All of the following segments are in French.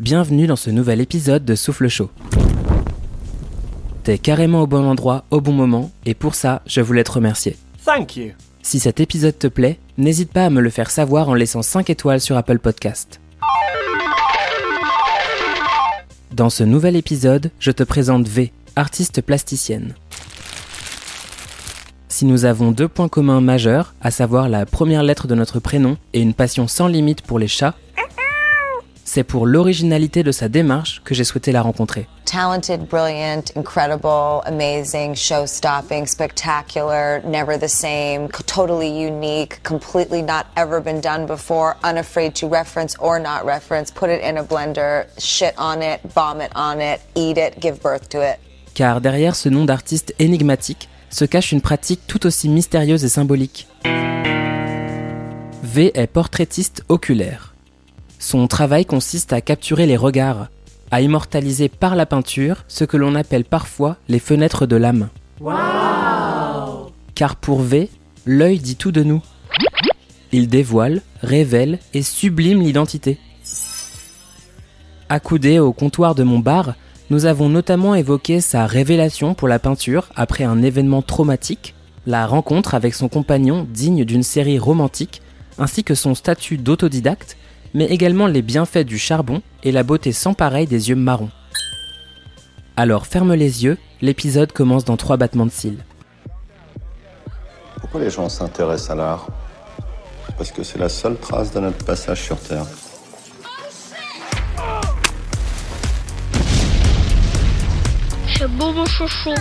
Bienvenue dans ce nouvel épisode de Souffle Chaud. T'es carrément au bon endroit, au bon moment, et pour ça, je voulais te remercier. Thank you. Si cet épisode te plaît, n'hésite pas à me le faire savoir en laissant 5 étoiles sur Apple Podcast. Dans ce nouvel épisode, je te présente V, artiste plasticienne. Si nous avons deux points communs majeurs, à savoir la première lettre de notre prénom et une passion sans limite pour les chats, c'est pour l'originalité de sa démarche que j'ai souhaité la rencontrer. talented, brilliant, incredible, amazing, show stopping, spectacular, never the same, totally unique, completely not ever been done before, unafraid to reference or not reference, put it in a blender, shit on it, vomit on it, eat it, give birth to it. Car derrière ce nom d'artiste énigmatique se cache une pratique tout aussi mystérieuse et symbolique. V est portraitiste oculaire. Son travail consiste à capturer les regards, à immortaliser par la peinture ce que l'on appelle parfois les fenêtres de l'âme. Car pour V, l'œil dit tout de nous. Il dévoile, révèle et sublime l'identité. Accoudé au comptoir de mon bar, nous avons notamment évoqué sa révélation pour la peinture après un événement traumatique, la rencontre avec son compagnon digne d'une série romantique, ainsi que son statut d'autodidacte, mais également les bienfaits du charbon et la beauté sans pareil des yeux marrons. Alors ferme les yeux, l'épisode commence dans trois battements de cils. Pourquoi les gens s'intéressent à l'art? Parce que c'est la seule trace de notre passage sur Terre. C'est beau mon chouchou.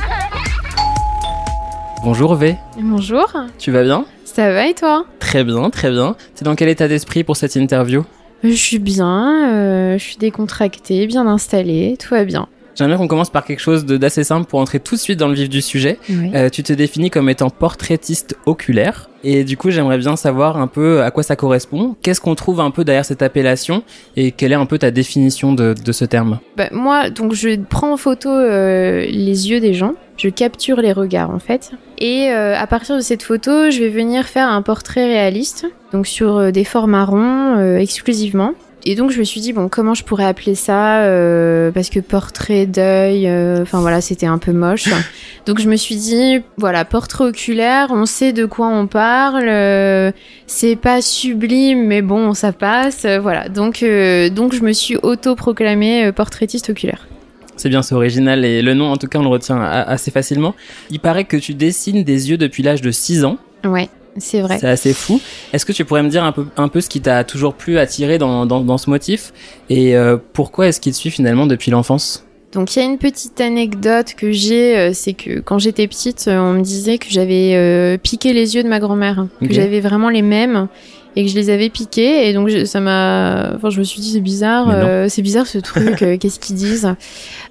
Bonjour V, Bonjour, tu vas bien? Ça va et toi? Très bien, très bien. T'es dans quel état d'esprit pour cette interview? Je suis bien, euh, je suis décontractée, bien installée, tout va bien. J'aimerais qu'on commence par quelque chose d'assez simple pour entrer tout de suite dans le vif du sujet. Euh, tu te définis comme étant portraitiste oculaire. Et du coup, j'aimerais bien savoir un peu à quoi ça correspond. Qu'est-ce qu'on trouve un peu derrière cette appellation et quelle est un peu ta définition de, de ce terme? Bah, moi, donc je prends en photo euh, les yeux des gens, je capture les regards en fait, et euh, à partir de cette photo, je vais venir faire un portrait réaliste, donc sur des formats ronds exclusivement. Et donc je me suis dit bon comment je pourrais appeler ça euh, parce que portrait d'œil, euh, enfin voilà c'était un peu moche. donc je me suis dit voilà portrait oculaire, on sait de quoi on parle, euh, c'est pas sublime mais bon ça passe, euh, voilà donc euh, donc je me suis auto-proclamée euh, portraitiste oculaire. C'est bien, c'est original et le nom, en tout cas, on le retient assez facilement. Il paraît que tu dessines des yeux depuis l'âge de 6 ans. Ouais c'est vrai. C'est assez fou. Est-ce que tu pourrais me dire un peu, un peu ce qui t'a toujours plu attiré dans, dans, dans ce motif et euh, pourquoi est-ce qu'il te suit finalement depuis l'enfance? Donc il y a une petite anecdote que j'ai, euh, c'est que quand j'étais petite, euh, on me disait que j'avais euh, piqué les yeux de ma grand-mère, que j'avais vraiment les mêmes et que je les avais piqués et donc je- ça m'a, enfin je me suis dit c'est bizarre, euh, c'est bizarre ce truc, euh, qu'est-ce qu'ils disent?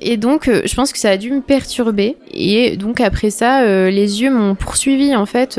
Et donc euh, je pense que ça a dû me perturber et donc après ça, les yeux m'ont poursuivi en fait.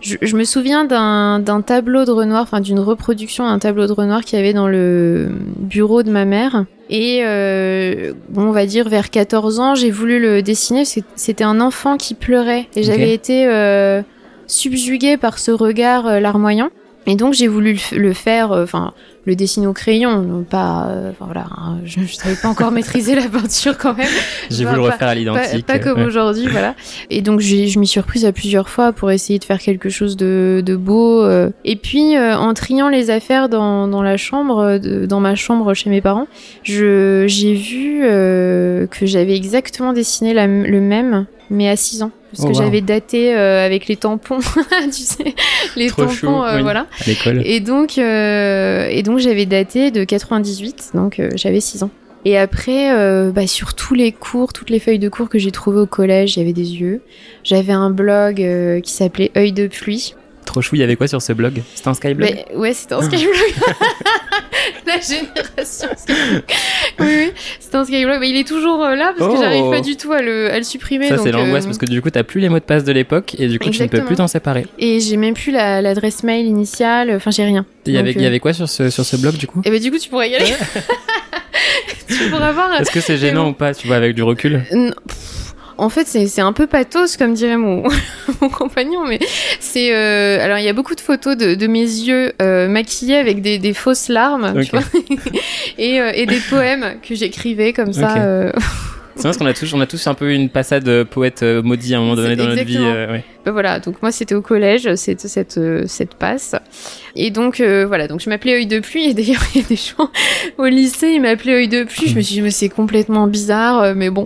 Je, je me souviens d'un tableau de Renoir, enfin d'une reproduction d'un tableau de Renoir qu'il y avait dans le bureau de ma mère. Et euh, bon, on va dire vers 14 ans, j'ai voulu le dessiner. C'était un enfant qui pleurait et j'avais été euh, subjuguée par ce regard euh, larmoyant. Et donc j'ai voulu le, faire, euh, enfin le dessiner au crayon, non pas, euh, enfin voilà, hein, je, je savais pas encore maîtriser la peinture quand même. J'ai voulu le refaire à l'identique. pas comme aujourd'hui, voilà. Et donc je m'y suis reprise à plusieurs fois pour essayer de faire quelque chose de, de beau. euh. Et puis euh, en triant les affaires dans, dans la chambre, de- dans ma chambre chez mes parents, j'ai vu que j'avais exactement dessiné la le même, mais à 6 ans. Parce Oh, que wow. j'avais daté euh, avec les tampons, tu sais, les Trop tampons, euh, oui. voilà. À l'école. Et donc, euh, et donc j'avais daté de 98, donc euh, j'avais 6 ans. Et après, euh, bah, sur tous les cours, toutes les feuilles de cours que j'ai trouvées au collège, il y avait des yeux. J'avais un blog qui s'appelait Œil de pluie. Trop chou, il y avait quoi sur ce blog? C'était un Skyblog? Mais, ouais, c'était un Skyblog. La génération Skyblog. Oui, oui, c'était un Skyblog. Mais il est toujours euh, là parce Oh. que j'arrive pas du tout à le, à le supprimer. Ça, donc, c'est l'angoisse euh, parce que du coup, t'as plus les mots de passe de l'époque et du coup, tu ne peux Exactement. plus t'en séparer. Et j'ai même plus la- l'adresse mail initiale. Enfin, j'ai rien. Il y, Donc, avait, il y euh, avait quoi sur ce, sur ce blog du coup? Et bah, du coup, tu pourrais y aller. tu pourras voir. Est-ce que c'est gênant ou pas, tu vois, avec du recul? Non, pff, en fait, c'est un peu pathos, comme dirait mon, mon compagnon, mais c'est. euh, alors, il y a beaucoup de photos de, de mes yeux euh, maquillés avec des, des fausses larmes, tu vois, et, euh, et des poèmes que j'écrivais comme ça. C'est vrai parce qu'on a tous, on a tous un peu une passade euh, poète euh, maudit à un moment donné dans notre vie. euh, ouais. Ben voilà, donc moi c'était au collège, cette, cette, euh, cette passe. Et donc euh, voilà, donc je m'appelais œil de pluie, et d'ailleurs il y a des gens au lycée, ils m'appelaient œil de pluie, je me suis dit mais c'est complètement bizarre, mais bon.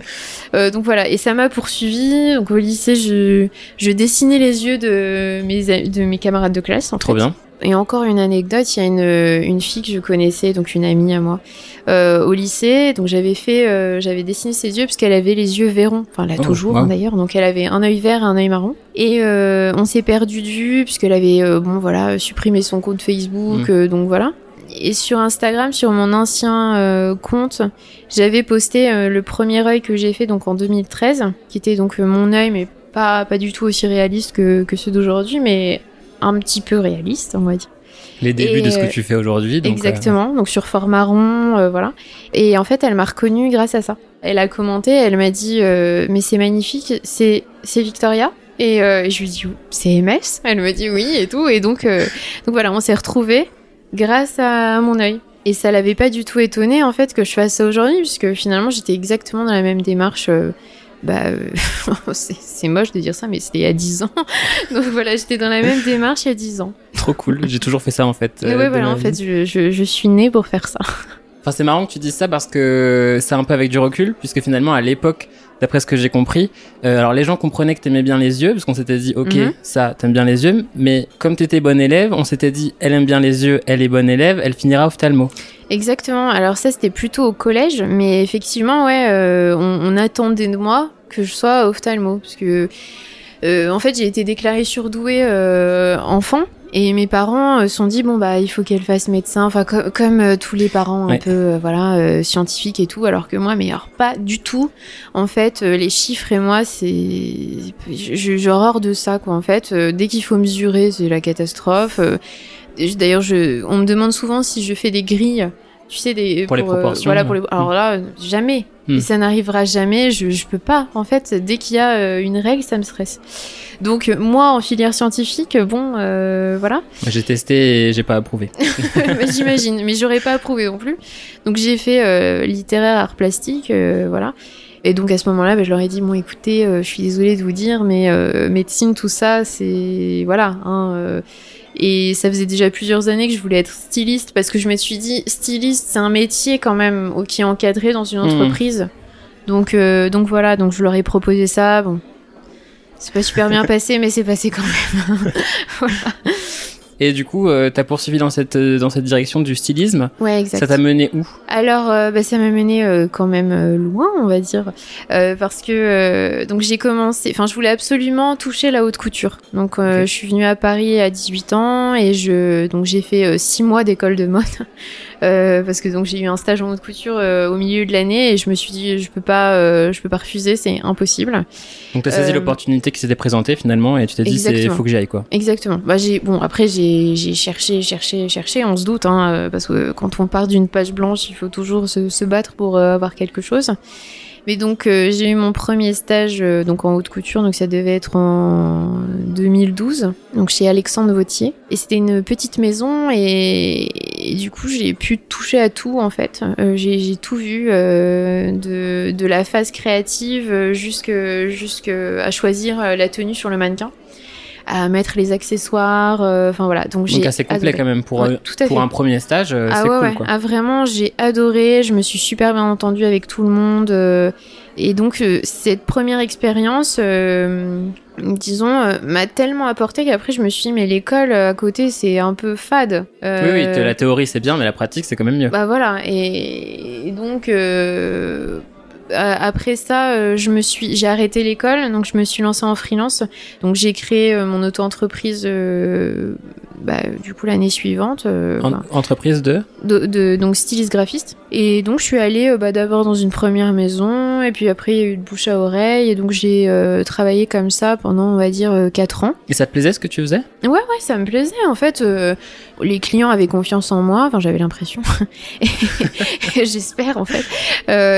Euh, donc voilà, et ça m'a poursuivi, donc au lycée je, je dessinais les yeux de mes, de mes camarades de classe en Trop fait. bien. Et encore une anecdote, il y a une, une fille que je connaissais, donc une amie à moi, euh, au lycée. Donc j'avais fait, euh, j'avais dessiné ses yeux parce qu'elle avait les yeux verrons. Enfin, elle a Oh, toujours wow. d'ailleurs. Donc elle avait un œil vert et un œil marron. Et euh, on s'est perdu de vue puisqu'elle avait, bon voilà, supprimé son compte Facebook. Mm. donc voilà. Et sur Instagram, sur mon ancien compte, j'avais posté le premier œil que j'ai fait donc en 2013, qui était donc mon œil, mais pas pas du tout aussi réaliste que, que ceux d'aujourd'hui, mais un petit peu réaliste, on va dire. Les débuts Et, de ce que tu fais aujourd'hui. donc, euh, Exactement, donc sur format rond, euh, voilà. Et en fait, elle m'a reconnue grâce à ça. Elle a commenté, elle m'a dit euh, mais c'est magnifique, c'est c'est Victoria. Et je lui dis c'est MS. Elle me dit oui et tout. Et donc donc voilà, on s'est retrouvés grâce à mon œil. Et ça l'avait pas du tout étonné en fait que je fasse ça aujourd'hui, puisque finalement j'étais exactement dans la même démarche. Bah, euh, c'est moche de dire ça, mais c'était il y a 10 ans. Donc voilà, j'étais dans la même démarche il y a 10 ans. Trop cool. J'ai toujours fait ça en fait. Et euh, ouais, voilà, en vie. fait, je, je, je suis née pour faire ça. Enfin, c'est marrant que tu dises ça parce que c'est un peu avec du recul, puisque finalement, à l'époque, d'après ce que j'ai compris, euh, alors les gens comprenaient que t'aimais bien les yeux, parce qu'on s'était dit, ok, Mhm. ça, t'aimes bien les yeux, mais comme t'étais bonne élève, on s'était dit, elle aime bien les yeux, elle est bonne élève, elle finira ophtalmo. Exactement. Alors ça, c'était plutôt au collège, mais effectivement, ouais, euh, on, on attendait de moi que je sois ophtalmo, parce que euh, en fait, j'ai été déclarée surdouée enfant. Et mes parents euh, se sont dit bon bah il faut qu'elle fasse médecin, enfin co- comme euh, tous les parents un Ouais. peu euh, voilà euh, scientifiques et tout, alors que moi mais alors pas du tout. En fait euh, les chiffres et moi c'est j'ai horreur de ça quoi en fait. Euh, dès qu'il faut mesurer c'est la catastrophe. Euh, D'ailleurs je on me demande souvent si je fais des grilles, tu sais des Pour les euh, proportions, voilà pour les alors là jamais. Hmm. Et ça n'arrivera jamais, je, je peux pas. En fait, dès qu'il y a euh, une règle, ça me stresse. Donc moi, en filière scientifique, bon, euh, voilà, J'ai testé et j'ai pas approuvé. J'imagine, mais j'aurais pas approuvé non plus. Donc j'ai fait littéraire art plastique, voilà. Et donc à ce moment-là, bah, je leur ai dit bon, écoutez, je suis désolée de vous dire, mais médecine, tout ça, c'est voilà. Hein, et ça faisait déjà plusieurs années que je voulais être styliste parce que je me suis dit styliste, c'est un métier quand même qui est encadré dans une Mhm. entreprise. Donc euh, donc voilà, donc je leur ai proposé ça. Bon, c'est pas super bien passé, mais c'est passé quand même. Et du coup, euh, t'as poursuivi dans cette, euh, dans cette direction du stylisme. Ouais, exact. Ça t'a mené où? Alors, euh, bah, ça m'a mené euh, quand même loin, on va dire, parce que donc j'ai commencé. Enfin, je voulais absolument toucher la haute couture. Donc, je suis venue à Paris à 18 ans et je donc j'ai fait six mois d'école de mode euh, parce que donc j'ai eu un stage en haute couture euh, au milieu de l'année et je me suis dit je peux pas, euh, je peux pas refuser, c'est impossible. Donc t'as saisi Euh, l'opportunité qui s'était présentée finalement et tu t'es dit, c'est Exactement. faut que j'y aille quoi. Exactement. Bah j'ai bon après j'ai cherché cherché cherché. On se doute hein, parce que quand on part d'une page blanche, il faut toujours se, se battre pour avoir quelque chose. Mais donc euh, j'ai eu mon premier stage euh, donc en haute couture donc ça devait être en 2012 donc chez Alexandre Vautier. Et c'était une petite maison et, du coup j'ai pu toucher à tout en fait. Euh, j'ai tout vu de, de la phase créative euh, jusque jusque à choisir la tenue sur le mannequin à mettre les accessoires euh, enfin voilà donc j'ai Donc assez complet adoré. quand même pour, Ouais, tout à pour fait. un premier stage, euh, Ah ouais, cool ouais. quoi. Ah vraiment, j'ai adoré. Je me suis super bien entendue avec tout le monde. euh, et donc, cette première expérience, euh, disons, m'a tellement apporté qu'après, je me suis dit, mais l'école à côté, c'est un peu fade. Oui, oui, la théorie c'est bien, mais la pratique c'est quand même mieux. bah voilà, et, et donc euh, après ça, euh, je me suis, j'ai arrêté l'école, donc je me suis lancée en freelance. Donc j'ai créé euh, mon auto-entreprise, euh, bah, du coup l'année suivante. euh, En- entreprise de de, de- donc styliste graphiste. Et donc je suis allée euh, bah, d'abord dans une première maison et puis après il y a eu de bouche à oreille, et donc j'ai euh, travaillé comme ça pendant, on va dire, 4 ans. Et ça te plaisait ce que tu faisais? Ouais, ouais, ça me plaisait. En fait, euh, les clients avaient confiance en moi, enfin j'avais l'impression, j'espère en fait.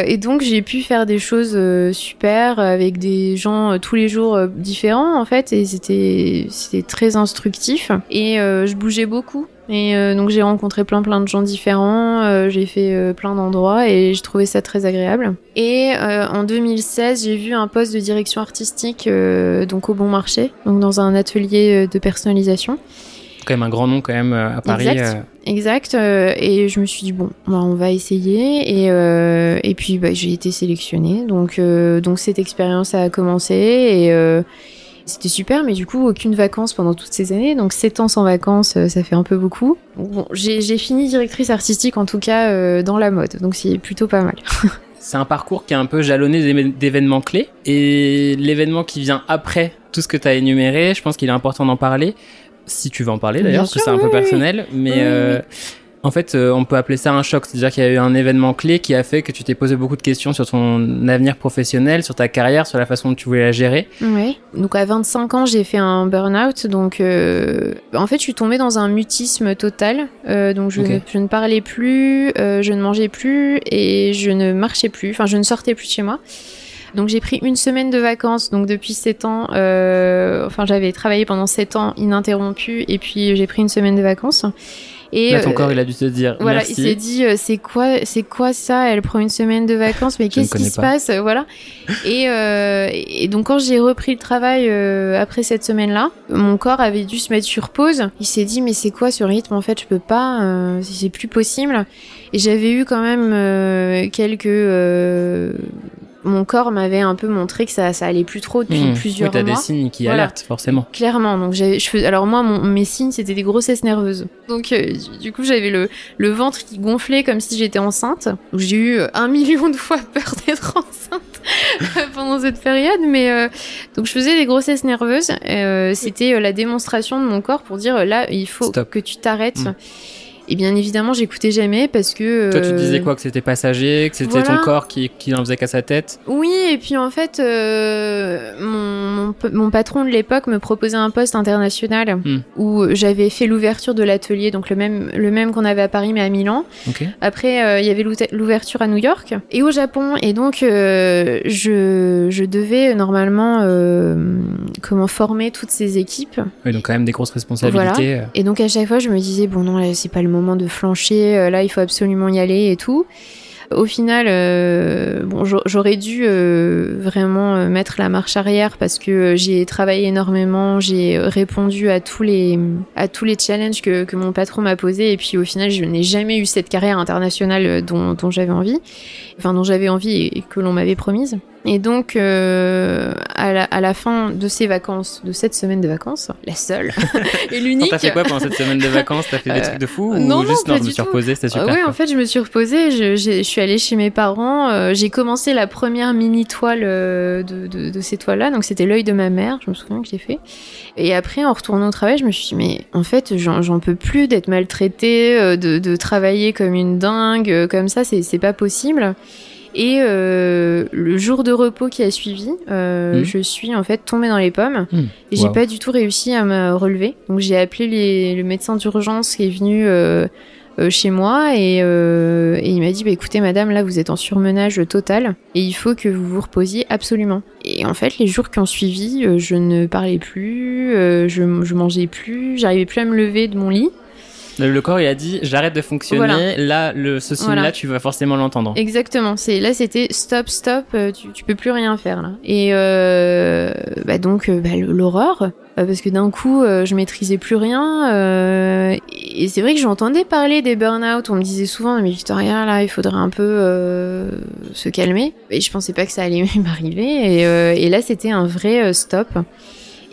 Et donc j'ai pu faire des choses super avec des gens tous les jours différents en fait, et c'était c'était très instructif. Et je bougeais beaucoup. Et euh, donc j'ai rencontré plein plein de gens différents, euh, j'ai fait euh, plein d'endroits et je trouvais ça très agréable. Et euh, en 2016, j'ai vu un poste de direction artistique euh, donc au Bon Marché, donc dans un atelier euh, de personnalisation. Quand même un grand nom quand même euh, à Paris. Exact. euh, Exact. euh, et je me suis dit bon, bah, on va essayer. Et, euh, et puis bah, j'ai été sélectionnée. Donc, euh, donc cette expérience a commencé et euh, c'était super. Mais du coup, aucune vacances pendant toutes ces années. Donc 7 ans sans vacances, euh, ça fait un peu beaucoup. Bon, j'ai fini directrice artistique en tout cas euh, dans la mode. Donc c'est plutôt pas mal. C'est un parcours qui est un peu jalonné d'événements clés. Et l'événement qui vient après tout ce que tu as énuméré, je pense qu'il est important d'en parler. Si tu veux en parler d'ailleurs, parce que c'est un oui, peu personnel. Mais oui, euh, en fait, euh, on peut appeler ça un choc. C'est-à-dire qu'il y a eu un événement clé qui a fait que tu t'es posé beaucoup de questions sur ton avenir professionnel, sur ta carrière, sur la façon dont tu voulais la gérer. Ouais. Donc à 25 ans, j'ai fait un burn-out. Donc euh, en fait, je suis tombée dans un mutisme total. Euh, donc je, ne, je ne parlais plus, je ne mangeais plus et je ne marchais plus. Enfin, je ne sortais plus de chez moi. Donc j'ai pris une semaine de vacances. Donc depuis 7 ans, euh, enfin j'avais travaillé pendant 7 ans ininterrompu et puis j'ai pris une semaine de vacances. Et Là, ton euh, corps, il a dû te dire voilà, merci. il s'est dit euh, c'est quoi c'est quoi ça? Elle prend une semaine de vacances, mais qu'est-ce qui connais se pas. passe? Euh, Voilà. Et, euh, et donc quand j'ai repris le travail euh, après cette semaine-là, mon corps avait dû se mettre sur pause. Il s'est dit mais c'est quoi ce rythme? En fait, je peux pas, euh, c'est plus possible. Et j'avais eu quand même euh, quelques euh, mon corps m'avait un peu montré que ça, ça allait plus trop depuis Mmh. plusieurs oui, t'as mois. des signes qui Voilà. alertent, forcément. Clairement, donc je fais, alors moi, mon, mes signes, c'était des grossesses nerveuses. Donc euh, du- coup, j'avais le, le ventre qui gonflait comme si j'étais enceinte. J'ai eu euh, un million de fois peur d'être enceinte pendant cette période, mais euh, donc je faisais des grossesses nerveuses. Euh, c'était la démonstration de mon corps pour dire là, il faut Stop. que tu t'arrêtes. Mm. Et bien évidemment, j'écoutais jamais parce que. Toi, tu te euh, disais quoi Que c'était passager, que c'était voilà. ton corps qui, qui n'en faisait qu'à sa tête Oui, et puis en fait, euh, mon, mon, patron de l'époque me proposait un poste international Hmm. où j'avais fait l'ouverture de l'atelier, donc le même, le même qu'on avait à Paris mais à Milan. Après, euh, il y avait l'ouverture à New York et au Japon. Et donc, euh, je, je devais normalement euh, comment former toutes ces équipes. Oui, donc quand même des grosses responsabilités. euh. Et donc à chaque fois, je me disais bon non, là c'est pas le moment de flancher, euh, là il faut absolument y aller et tout. Au final, euh, j'aurais dû euh, vraiment mettre la marche arrière parce que j'ai travaillé énormément, j'ai répondu à tous les challenges que, mon patron m'a posés et puis au final, je n'ai jamais eu cette carrière internationale dont j'avais envie, enfin dont j'avais envie et que l'on m'avait promise. Et donc, euh, à, la, à la fin de ces vacances, de cette semaine de vacances, la seule et l'unique. T'as fait quoi pendant cette semaine de vacances? T'as fait des Euh, trucs de fou ou non, non, juste pas non, je me suis tout. reposé, c'était super. Ah oui, en fait, je me suis reposée. Je, suis allée chez mes parents. euh, j'ai commencé la première mini toile euh, de, de, de ces toiles-là. Donc, c'était l'œil de ma mère. Je me souviens que j'ai fait. Et après, en retournant au travail, je me suis dit, mais en fait, j'en, peux plus d'être maltraitée, euh, de, de travailler comme une dingue, euh, comme ça, c'est pas possible. Et euh, le jour de repos qui a suivi, euh, Mhm. je suis en fait tombée dans les pommes Hmm. et j'ai Wow. pas du tout réussi à me relever. Donc j'ai appelé les- le médecin d'urgence qui est venu euh, chez moi et, euh, et il m'a dit bah, écoutez madame là vous êtes en surmenage total et il faut que vous vous reposiez absolument. Et en fait les jours qui ont suivi je ne parlais plus, je, je mangeais plus, j'arrivais plus à me lever de mon lit. Le, corps, il a dit j'arrête de fonctionner. Voilà. Là, le, ce signe-là, Voilà. tu vas forcément l'entendre. Exactement. C'est là, c'était stop, stop. euh, Tu, tu peux plus rien faire là. Et euh, bah donc euh, bah, l'horreur, parce que d'un coup, euh, je maîtrisais plus rien. euh, et c'est vrai que j'entendais parler des burn-out. On me disait souvent, mais Victoria, là, il faudrait un peu euh, se calmer. Et je pensais pas que ça allait m'arriver. Et, euh, et là, c'était un vrai stop.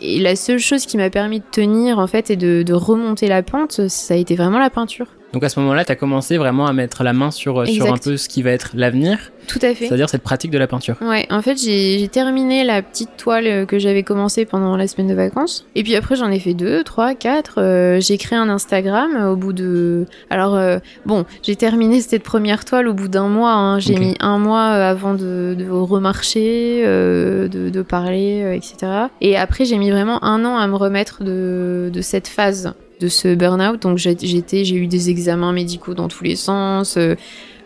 Et la seule chose qui m'a permis de tenir en fait et de, de remonter la pente, ça a été vraiment la peinture. Donc à ce moment-là, tu as commencé vraiment à mettre la main sur, sur un peu ce qui va être l'avenir, Tout à fait. c'est-à-dire cette pratique de la peinture. Ouais, en fait, j'ai terminé la petite toile euh, que j'avais commencé pendant la semaine de vacances. Et puis après, j'en ai fait deux, trois, quatre. Euh, j'ai créé un Instagram euh, au bout de. Alors, euh, bon, j'ai terminé cette première toile au bout d'un mois. hein. J'ai mis un mois euh, avant de, de remarcher, euh, de, de parler, euh, etc. Et après, j'ai mis vraiment un an à me remettre de, de cette phase de ce burn-out. Donc, j'ai j'étais- j'ai eu des examens médicaux dans tous les sens. euh,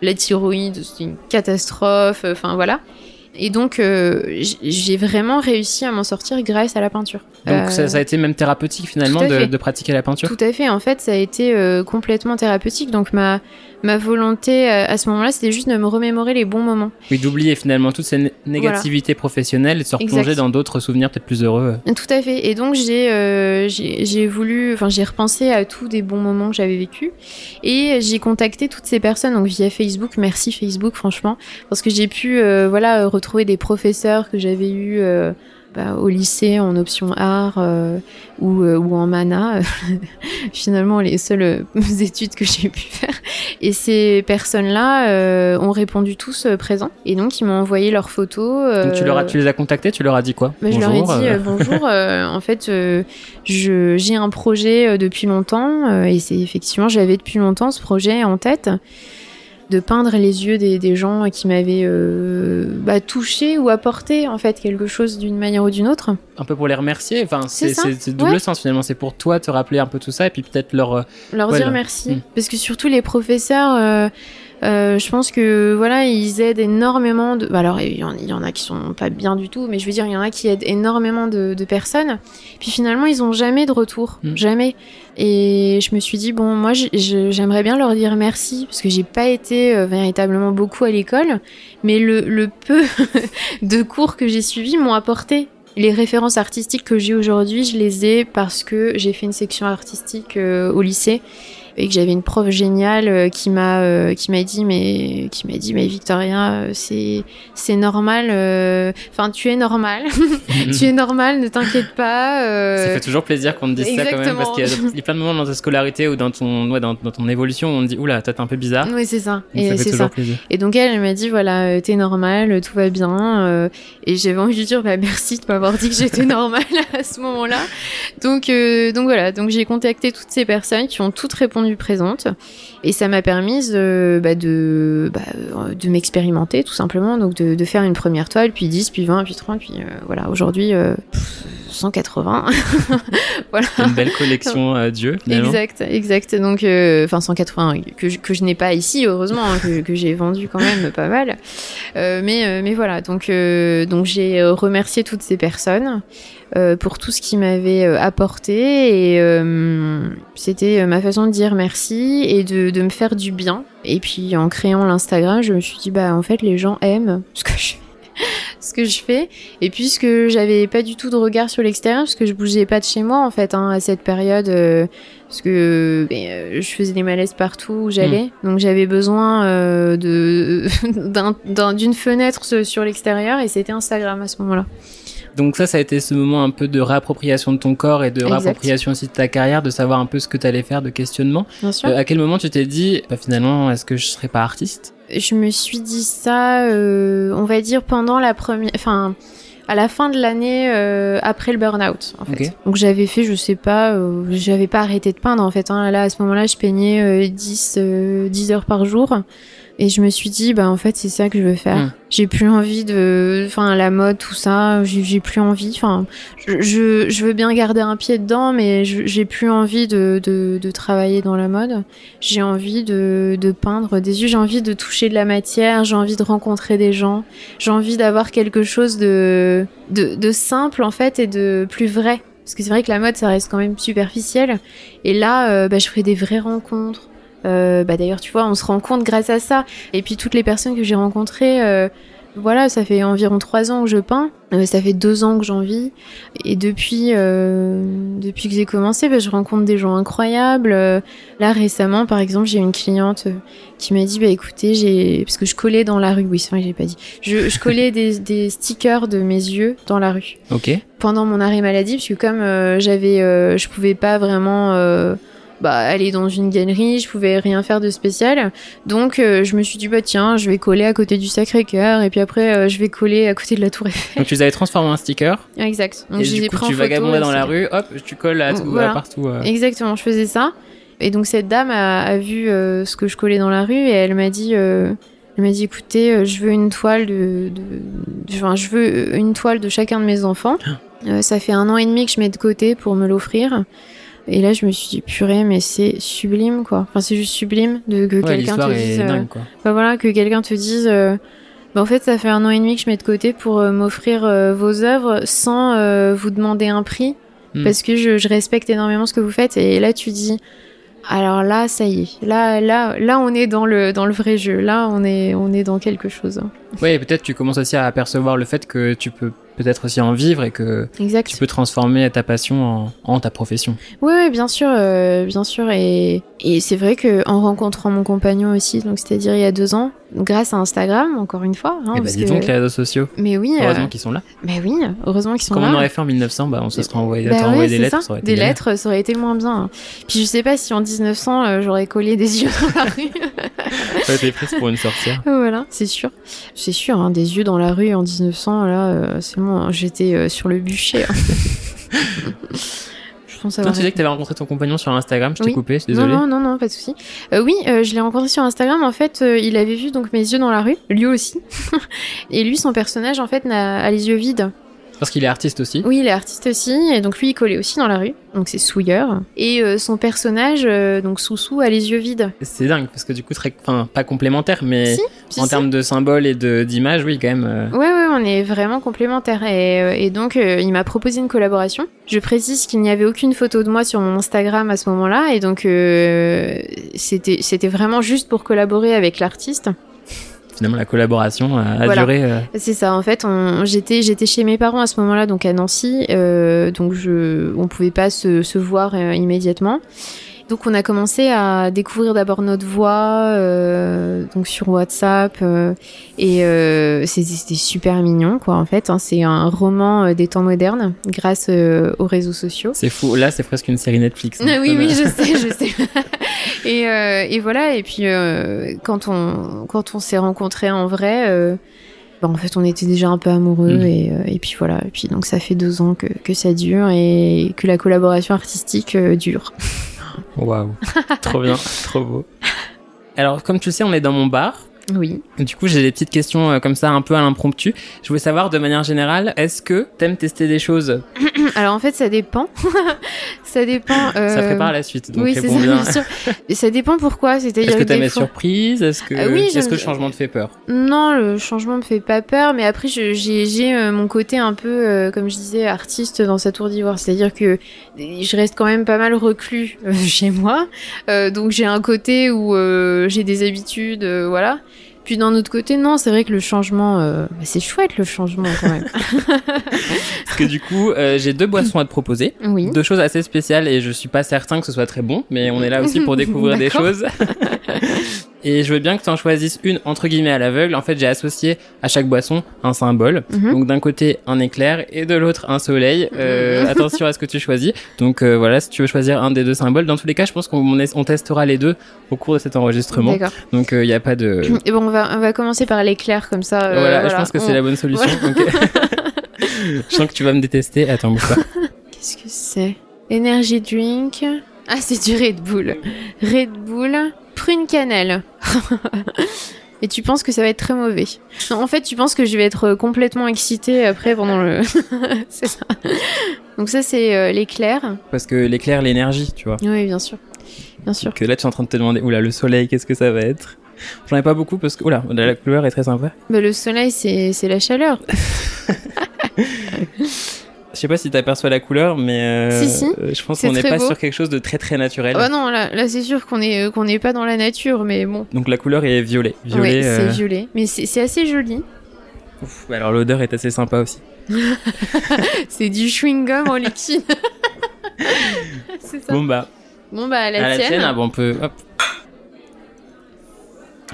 la thyroïde, c'était une catastrophe. euh, Enfin, voilà. Et donc, euh, j'ai vraiment réussi à m'en sortir grâce à la peinture. Donc Euh, ça, ça a été même thérapeutique finalement de, de pratiquer la peinture? Tout à fait. En fait, ça a été euh, complètement thérapeutique. Donc, ma, ma volonté euh, à ce moment-là, c'était juste de me remémorer les bons moments. Oui, d'oublier finalement toute cette né- négativité professionnelle et de se replonger Exact. dans d'autres souvenirs peut-être plus heureux. Tout à fait. Et donc, j'ai euh, j'ai voulu, enfin, j'ai repensé à tous des bons moments que j'avais vécus. Et j'ai contacté toutes ces personnes, donc via Facebook. Merci Facebook, franchement. Parce que j'ai pu, euh, voilà, retrouver des professeurs que j'avais eu euh, bah, au lycée en option art euh, ou, euh, ou en mana. Finalement, les seules euh, études que j'ai pu faire. Et ces personnes-là ont répondu tous présents. Et donc, ils m'ont envoyé leurs photos. Donc tu, leur as, tu les as contactés, tu leur as dit quoi? Bah, je leur ai dit Bonjour, bonjour. en fait, je j'ai un projet depuis longtemps et c'est effectivement j'avais depuis longtemps ce projet en tête de peindre les yeux des, des gens qui m'avaient euh, bah, touché ou apporté en fait quelque chose d'une manière ou d'une autre. un peu pour les remercier. Enfin, c'est double Ouais. sens finalement. C'est pour toi te rappeler un peu tout ça et puis peut-être leur. euh, Leur dire merci Mm. parce que surtout les professeurs. euh, euh, je pense que voilà, ils aident énormément de. bah, alors, il y, en, il y en a qui sont pas bien du tout, mais je veux dire, il y en a qui aident énormément de, de personnes. Puis finalement, ils ont jamais de retour, Mm. jamais. Et je me suis dit bon, moi, j'aimerais bien leur dire merci parce que j'ai pas été euh, véritablement beaucoup à l'école, mais le, le peu de cours que j'ai suivis m'ont apporté. Les références artistiques que j'ai aujourd'hui, je les ai parce que j'ai fait une section artistique euh, au lycée et que j'avais une prof géniale euh, qui m'a euh, qui m'a dit mais qui m'a dit mais Victoria euh, c'est c'est normal enfin tu es normal tu es normal ne t'inquiète pas Ça fait toujours plaisir qu'on te dise ça quand même parce qu'il y a- il y a plein de moments dans ta scolarité ou dans ton, ouais, dans, dans ton évolution où on te dit oula, toi t'es un peu bizarre. oui c'est ça Donc et ça fait c'est ça plaisir. Et donc elle, elle m'a dit voilà, t'es normal, tout va bien. et j'avais envie de lui dire bah merci de m'avoir dit que j'étais normale à ce moment-là. Donc euh, donc voilà, donc j'ai contacté toutes ces personnes qui ont toutes répondu présentes et ça m'a permis de bah, bah, euh, m'expérimenter tout simplement, donc de, faire une première toile, puis 10, puis 20, puis 30, puis euh, voilà, aujourd'hui euh, 180. voilà. Une belle collection euh, Dieu. finalement. Exact, exact. Donc, euh, enfin, 180 que je, que je n'ai pas ici, heureusement, hein, que, que j'ai vendu quand même pas mal. Euh, mais, euh, mais voilà, donc, euh, donc j'ai remercié toutes ces personnes pour tout ce qu'ils m'avaient apporté et c'était ma façon de dire merci et de, de me faire du bien. Et puis en créant l'Instagram, je me suis dit bah en fait les gens aiment ce que je ce que je fais. Et puisque j'avais pas du tout de regard sur l'extérieur parce que je bougeais pas de chez moi en fait hein, à cette période euh, parce que ben, euh, je faisais des malaises partout où j'allais. Donc j'avais besoin euh, de d'un- d'un- d'une fenêtre sur- l'extérieur et c'était Instagram à ce moment-là. Donc ça, ça a été ce moment un peu de réappropriation de ton corps et de Exact. réappropriation aussi de ta carrière, de savoir un peu ce que tu allais faire, de questionnement. bien sûr. À quel moment tu t'es dit, bah, finalement, est-ce que je serais pas artiste? Je me suis dit ça, euh, on va dire pendant la première, enfin à la fin de l'année euh, après le burn-out en fait. Donc j'avais fait, je sais pas, euh, j'avais pas arrêté de peindre en fait. Hein. Là à ce moment-là, je peignais euh, 10, euh, 10 heures par jour. Et je me suis dit, bah en fait, c'est ça que je veux faire. Mm. J'ai plus envie de, enfin la mode, tout ça, j'ai plus envie. Enfin, je, je, veux bien garder un pied dedans, mais j'ai plus envie de, de, travailler dans la mode. J'ai envie de, de peindre des yeux, j'ai envie de toucher de la matière, j'ai envie de rencontrer des gens, j'ai envie d'avoir quelque chose de, de, de simple en fait et de plus vrai. Parce que c'est vrai que la mode, ça reste quand même superficiel. Et là, euh, bah, je ferai des vraies rencontres. Euh, bah, D'ailleurs, tu vois, on se rend compte grâce à ça. Et puis toutes les personnes que j'ai rencontrées, euh, voilà, ça fait environ trois ans que je peins. Euh, ça fait deux ans que j'en vis. Et depuis, euh, depuis que j'ai commencé, bah, je rencontre des gens incroyables. Euh, Là, récemment, par exemple, j'ai une cliente qui m'a dit, bah écoutez, j'ai... Parce que je collais dans la rue, oui, c'est vrai que j'ai pas dit. Je, je collais des, des stickers de mes yeux dans la rue Ok. pendant mon arrêt maladie parce que comme j'avais euh, je pouvais pas vraiment euh, bah, aller dans une galerie, je pouvais rien faire de spécial. Donc, euh, je me suis dit, bah tiens, je vais coller à côté du Sacré-Cœur, et puis après, euh, je vais coller à côté de la Tour Eiffel. Donc tu les avais transformés en sticker. exact. Donc, et je les du ai coup, tu vagabondais dans la rue, hop, tu colles à, tout, Voilà. à partout. euh. Exactement, je faisais ça. Et donc cette dame a, a vu ce que je collais dans la rue et elle m'a dit, elle m'a dit, écoutez, je veux une toile de, de, de- enfin, je veux une toile de chacun de mes enfants. Euh, ça fait un an et demi que je mets de côté pour me l'offrir. Et là, je me suis dit, purée, mais c'est sublime, quoi. Enfin, c'est juste sublime de que Ouais, quelqu'un te dise, est euh, dingue, quoi. bah voilà, que quelqu'un te dise, bah en fait, ça fait un an et demi que je mets de côté pour euh, m'offrir vos œuvres sans vous demander un prix, Hmm. parce que je, je respecte énormément ce que vous faites. Et là, tu dis, alors là, ça y est, là, là, là, on est dans le dans le vrai jeu. Là, on est on est dans quelque chose. Ouais, et peut-être tu commences aussi à apercevoir le fait que tu peux peut-être aussi en vivre et que Exact. tu peux transformer ta passion en, en ta profession. Oui, oui, bien sûr, euh, bien sûr. Et, et c'est vrai que en rencontrant mon compagnon aussi, donc c'est-à-dire il y a deux ans, grâce à Instagram, encore une fois. hein, et bah parce dis que- donc les réseaux sociaux. Mais oui, euh, Heureusement qu'ils sont là. mais oui, heureusement qu'ils sont Comme là. on aurait fait en 1900, bah on se serait envoyé, Bah ouais, des lettres, ça. ça aurait été Des galère. lettres, ça aurait été moins bien. Puis je sais pas si en 1900 euh, j'aurais collé des yeux dans la rue. Ça aurait été prise pour une sorcière. voilà, c'est sûr. C'est sûr, hein, des yeux dans la rue en 1900, là, euh, c'est bon, hein, j'étais euh, sur le bûcher. hein. je pense Toi, avoir. tu disais que tu avais rencontré ton compagnon sur Instagram, je t'ai Oui. coupé, je suis Non, désolé. non, non, non, pas de souci. Euh, oui, euh, je l'ai rencontré sur Instagram. En fait, euh, il avait vu donc mes yeux dans la rue, lui aussi. Et lui, son personnage, en fait, a les yeux vides. Parce qu'il est artiste aussi. Oui, il est artiste aussi, et donc lui, il collait aussi dans la rue. Donc c'est Souilleur. Et euh, son personnage, euh, donc Soussou, a les yeux vides. C'est dingue, parce que du coup, très, enfin, pas complémentaire, mais Si, si, en si. termes de symboles et d'images, oui, quand même. euh, Ouais, ouais, on est vraiment complémentaires. Et, euh, et donc, euh, il m'a proposé une collaboration. Je précise qu'il n'y avait aucune photo de moi sur mon Instagram à ce moment-là. Et donc, c'était vraiment juste pour collaborer avec l'artiste. Finalement, la collaboration a, a Voilà. duré. euh, C'est ça, en fait, j'étais j'étais chez mes parents à ce moment-là, donc à Nancy, euh, donc je, on pouvait pas se, se voir euh, immédiatement. Donc on a commencé à découvrir d'abord notre voix, euh, donc sur WhatsApp, euh, et euh, c'était super mignon, quoi, en fait. hein. c'est un roman des temps modernes, grâce aux réseaux sociaux. C'est fou. Là, c'est presque une série Netflix. hein. Ah oui, oui, je sais, je sais. et, et voilà, et puis quand on, quand on s'est rencontrés en vrai, bah, en fait, on était déjà un peu amoureux, Mhm. et, et puis voilà. Et puis donc, ça fait deux ans que, que ça dure et que la collaboration artistique dure. Waouh. trop bien, trop beau. Alors, comme tu le sais, on est dans mon bar. Oui. Du coup, j'ai des petites questions euh, comme ça, un peu à l'impromptu. Je voulais savoir, de manière générale, est-ce que t'aimes tester des choses Alors en fait, ça dépend. ça dépend. euh, Ça prépare la suite, donc oui, c'est ça, bien. sûr. Ça dépend pourquoi. C'est-à-dire Est-ce que t'aimes les fois- surprises? Est-ce que, Ah oui, est-ce j'aime- que le changement te fait peur? Non, le changement me fait pas peur, mais après je- j'ai j'ai, euh, mon côté un peu, euh, comme je disais, artiste dans sa tour d'ivoire. C'est-à-dire que je reste quand même pas mal reclus euh, chez moi, Euh, donc j'ai un côté où euh, j'ai des habitudes, euh, voilà. Puis d'un autre côté, non, c'est vrai que le changement, euh, bah, c'est chouette le changement quand même. Parce que du coup, euh, j'ai deux boissons à te proposer. oui. Deux choses assez spéciales et je suis pas certain que ce soit très bon, mais on est là aussi pour découvrir des choses. et je veux bien que tu en choisisses une entre guillemets à l'aveugle. En fait, j'ai associé à chaque boisson un symbole. Mhm. Donc d'un côté un éclair et de l'autre un soleil. Euh, attention à ce que tu choisis. Donc euh, voilà, si tu veux choisir un des deux symboles, dans tous les cas, je pense qu'on est- on testera les deux au cours de cet enregistrement. Donc il n'y a pas de Et bon, on va, on va commencer par l'éclair comme ça. euh, voilà, je pense que On- c'est la bonne solution. Donc, je sens que tu vas me détester. Attends, bouge pas. Qu'est-ce que c'est? Energy drink. Ah, c'est du Red Bull. Red Bull, prune cannelle. Et tu penses que ça va être très mauvais? Non, en fait, tu penses que je vais être complètement excitée après pendant le. c'est ça. Donc, ça, c'est euh, l'éclair. Parce que l'éclair, l'énergie, tu vois. Oui, bien sûr. Bien sûr. Donc là, tu es en train de te demander, oula, le soleil, qu'est-ce que ça va être? J'en ai pas beaucoup parce que, oula, la couleur est très sympa. Bah, le soleil, c'est la chaleur. Je sais pas si t'aperçois la couleur, mais euh, Si, si. euh, je pense qu'on n'est pas beau. sur quelque chose de très très naturel. Oh non, là, là c'est sûr qu'on est, euh, qu'on n'est pas dans la nature, mais bon. Donc la couleur est violet. Ouais, Violet. c'est euh, violet. Mais c'est assez joli. ouf, alors l'odeur est assez sympa aussi. C'est du chewing-gum en liquide. c'est ça. Bon bah, Bon, bah, à la, à la tienne. tienne, ah, bon, on peut. Hop.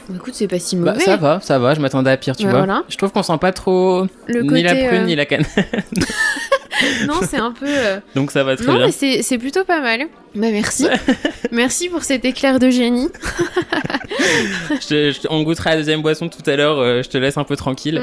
Bah, écoute, c'est pas si Bah, mauvais. ça va, ça va. Je m'attendais à pire, tu Ouais, vois. voilà. Je trouve qu'on sent pas trop Le ni côté, la prune euh, ni la canne. non, c'est un peu. euh, Donc ça va très Non, bien. mais c'est plutôt pas mal. Bah merci. merci pour cet éclair de génie. Je je on goûtera la deuxième boisson tout à l'heure, euh, je te laisse un peu tranquille.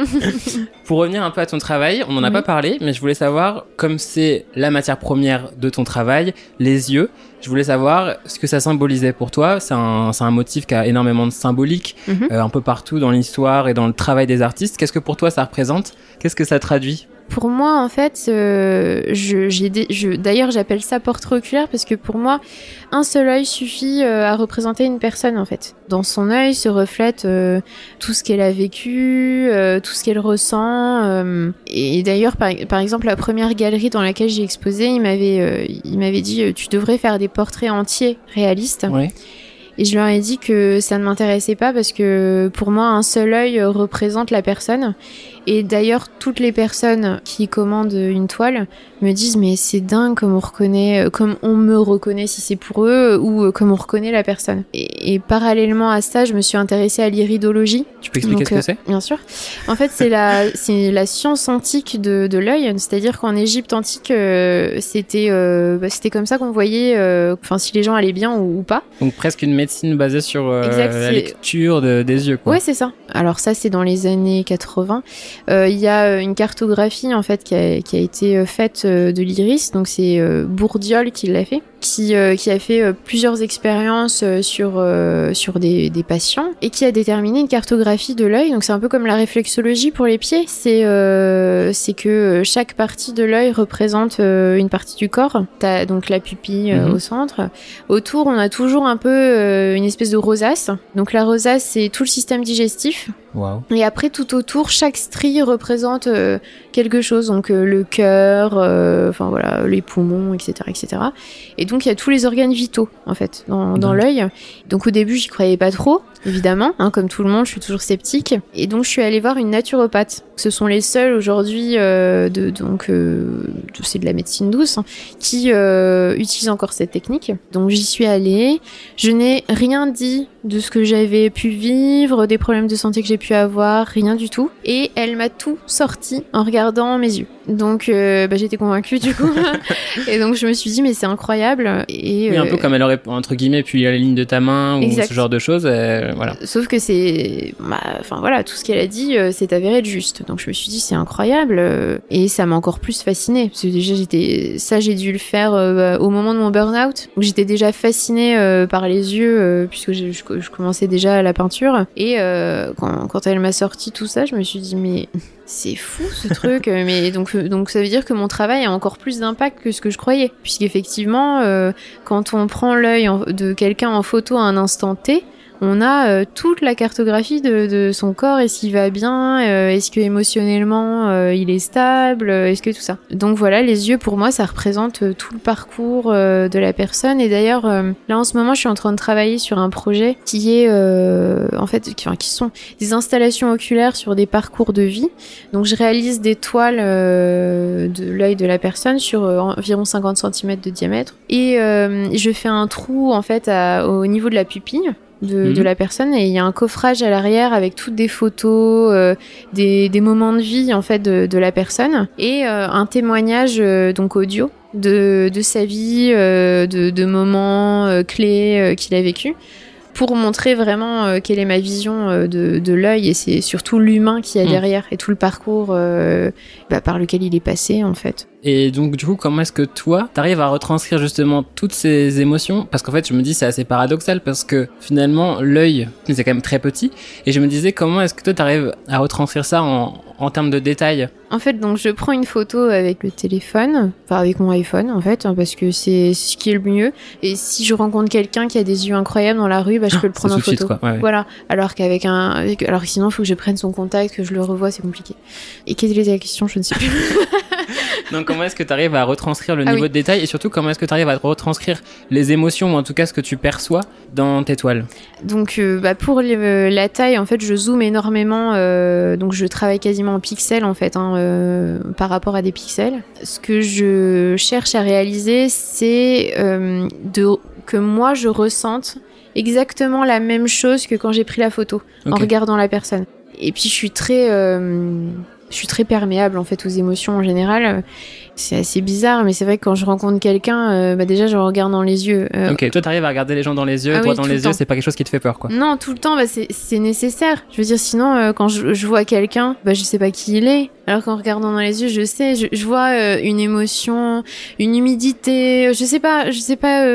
Pour revenir un peu à ton travail, on n'en a Oui. pas parlé, mais je voulais savoir, comme c'est la matière première de ton travail, les yeux, je voulais savoir ce que ça symbolisait pour toi. C'est un, un motif qui a énormément de symbolique, Mhm. euh, un peu partout dans l'histoire et dans le travail des artistes. Qu'est-ce que pour toi ça représente? Qu'est-ce que ça traduit? Pour moi, en fait, euh, je, j'ai des- je, d'ailleurs, j'appelle ça portrait oculaire parce que pour moi, un seul œil suffit euh, à représenter une personne, en fait. Dans son œil se reflète euh, tout ce qu'elle a vécu, tout ce qu'elle ressent. et d'ailleurs, par, par exemple, la première galerie dans laquelle j'ai exposé, il m'avait, il m'avait dit, tu devrais faire des portraits entiers réalistes. Ouais. Et je leur ai dit que ça ne m'intéressait pas parce que pour moi, un seul œil représente la personne. Et d'ailleurs, toutes les personnes qui commandent une toile me disent mais c'est dingue comme on reconnaît, euh, comme on me reconnaît si c'est pour eux ou euh, comme on reconnaît la personne. Et, et parallèlement à ça, je me suis intéressée à l'iridologie. Tu peux expliquer Donc, ce que euh, c'est? Bien sûr. En fait, c'est la, c'est la science antique de, de l'œil. C'est-à-dire qu'en Égypte antique, euh, c'était, euh, bah, c'était comme ça qu'on voyait, euh, si les gens allaient bien ou, ou pas. Donc presque une médecine basée sur euh, Exact, la lecture de- des yeux. Quoi. Ouais, c'est ça. Alors ça, c'est dans les années 80. Euh, Il y a euh, une cartographie en fait qui a, qui a été euh, faite de l'iris. Donc c'est Bourdiol qui l'a fait, qui, qui a fait plusieurs expériences sur sur des, des patients et qui a déterminé une cartographie de l'œil. Donc c'est un peu comme la réflexologie pour les pieds. C'est c'est que chaque partie de l'œil représente une partie du corps. T'as donc la pupille Mhm. au centre. Autour, on a toujours un peu une espèce de rosace. Donc la rosace, c'est tout le système digestif. любовь. Et après, tout autour, chaque strie représente euh, quelque chose. Donc euh, le cœur, euh, enfin voilà, les poumons, etc., etc. Et donc il y a tous les organes vitaux en fait dans, l'œil. Donc au début, j'y croyais pas trop, évidemment, hein, comme tout le monde, je suis toujours sceptique. Et donc je suis allée voir une naturopathe. Ce sont les seuls aujourd'hui, de donc c'est de la médecine douce, hein, qui utilisent encore cette technique. Donc j'y suis allée. Je n'ai rien dit de ce que j'avais pu vivre, des problèmes de santé que j'ai pu avoir, rien du tout. Et elle m'a tout sorti en regardant mes yeux. Donc euh, bah, j'étais convaincue du coup. et donc je me suis dit mais c'est incroyable. Et Oui, un euh, peu comme elle aurait, entre guillemets, pu lire la ligne de ta main ou Exact. ce genre de choses. euh, voilà. Sauf que c'est, bah, enfin voilà, tout ce qu'elle a dit, c'est avéré de juste. Donc je me suis dit c'est incroyable et ça m'a encore plus fascinée. Parce que déjà j'étais, ça j'ai dû le faire au moment de mon burn-out où j'étais déjà fascinée par les yeux puisque je, je- je commençais déjà la peinture et quand, quand elle m'a sorti tout ça, je me suis dit mais c'est fou ce truc. Mais donc euh, donc ça veut dire que mon travail a encore plus d'impact que ce que je croyais puisqu'effectivement euh, quand on prend l'œil de quelqu'un en photo à un instant T on a euh, toute la cartographie de, son corps, est-ce qu'il va bien, euh, est-ce que émotionnellement euh, il est stable, est-ce que tout ça. Donc voilà, les yeux pour moi ça représente tout le parcours de la personne et d'ailleurs là en ce moment je suis en train de travailler sur un projet qui est en fait qui, sont des installations oculaires sur des parcours de vie. Donc je réalise des toiles de l'œil de la personne sur environ 50 cm de diamètre et je fais un trou en fait au niveau de la pupille de, Mhm. de la personne et il y a un coffrage à l'arrière avec toutes des photos, euh, des, des moments de vie en fait de, de la personne et euh, un témoignage euh, donc audio de, de sa vie, euh, de, de moments euh, clés euh, qu'il a vécu pour montrer vraiment euh, quelle est ma vision euh, de, de l'œil et c'est surtout l'humain qui a Mhm. derrière et tout le parcours euh, bah, par lequel il est passé en fait. Et donc, du coup, comment est-ce que toi, t'arrives à retranscrire justement toutes ces émotions? Parce qu'en fait, je me dis, c'est assez paradoxal parce que finalement, l'œil, c'est quand même très petit. Et je me disais, comment est-ce que toi, t'arrives à retranscrire ça en, en termes de détails? En fait, donc je prends une photo avec le téléphone, enfin avec mon iPhone en fait, hein, parce que c'est ce qui est le mieux. Et si je rencontre quelqu'un qui a des yeux incroyables dans la rue, bah, je peux le prendre en photo. suite, quoi. Ouais, ouais. Voilà. Alors qu'avec un, avec- alors que sinon, il faut que je prenne son contact, que je le revoie, c'est compliqué. Et quelle était la question? Je ne sais plus. Donc, comment est-ce que t'arrives à retranscrire le Ah niveau oui. de détail et surtout, comment est-ce que t'arrives à retranscrire les émotions ou en tout cas ce que tu perçois dans tes toiles Donc, euh, bah, pour le- la taille, en fait, je zoome énormément. euh, donc, je travaille quasiment en pixels, en fait, hein, euh, par rapport à des pixels. Ce que je cherche à réaliser, c'est euh, de que moi, je ressente exactement la même chose que quand j'ai pris la photo, en regardant la personne. Et puis, je suis très... euh, Je suis très perméable en fait aux émotions en général. C'est assez bizarre, mais c'est vrai que quand je rencontre quelqu'un, euh, bah déjà je regarde dans les yeux. Euh, Ok, toi t'arrives à regarder les gens dans les yeux, Ah droit oui, dans les le yeux, c'est pas quelque chose qui te fait peur quoi. Non, tout le temps, bah, c'est c'est nécessaire. Je veux dire, sinon, euh, quand je, je vois quelqu'un, bah, je sais pas qui il est. Alors qu'en regardant dans les yeux, je sais, je, je vois une émotion, une humidité. Je sais pas, je sais pas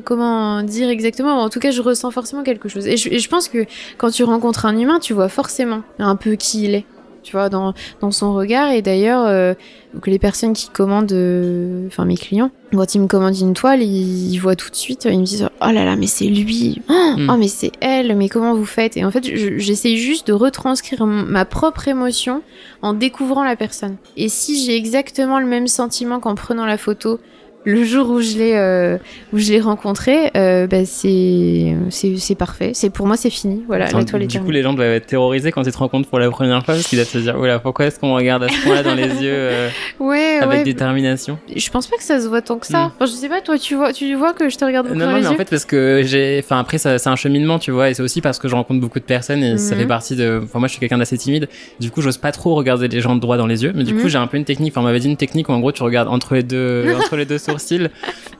comment dire exactement. mais en tout cas, je ressens forcément quelque chose. Et je, et je pense que quand tu rencontres un humain, tu vois forcément un peu qui il est. Tu vois, dans, dans son regard. Et d'ailleurs, euh, donc les personnes qui commandent, euh, enfin mes clients, quand ils me commandent une toile, ils, ils voient tout de suite, ils me disent Oh là là, mais c'est lui Oh, Hmm. oh, mais c'est elle Mais comment vous faites? Et en fait, je- j'essaye juste de retranscrire ma propre émotion en découvrant la personne. Et si j'ai exactement le même sentiment qu'en prenant la photo, le jour où je l'ai euh, où je l'ai rencontré, euh, bah, c'est c'est c'est parfait. C'est pour moi c'est fini. Voilà, Attends, du coup, les gens doivent être terrorisés quand ils te rencontrent pour la première fois parce qu'ils doivent se dire Oula, pourquoi est-ce qu'on me regarde à ce point-là dans les yeux euh, Ouais, avec ouais. détermination Je pense pas que ça se voit tant que ça. Hmm. Enfin, je sais pas, toi tu vois, tu vois que je te regarde beaucoup Non, dans non, les mais yeux. en fait, parce que j'ai. Enfin, après, c'est un cheminement, tu vois, et c'est aussi parce que je rencontre beaucoup de personnes et ça Mhm. fait partie de. Enfin, moi, je suis quelqu'un d'assez timide. Du coup, j'ose pas trop regarder les gens droit dans les yeux. Mais du coup, Mhm. j'ai un peu une technique. Enfin, on m'avait dit une technique où, en gros, tu regardes entre les deux, entre les deux sourcils.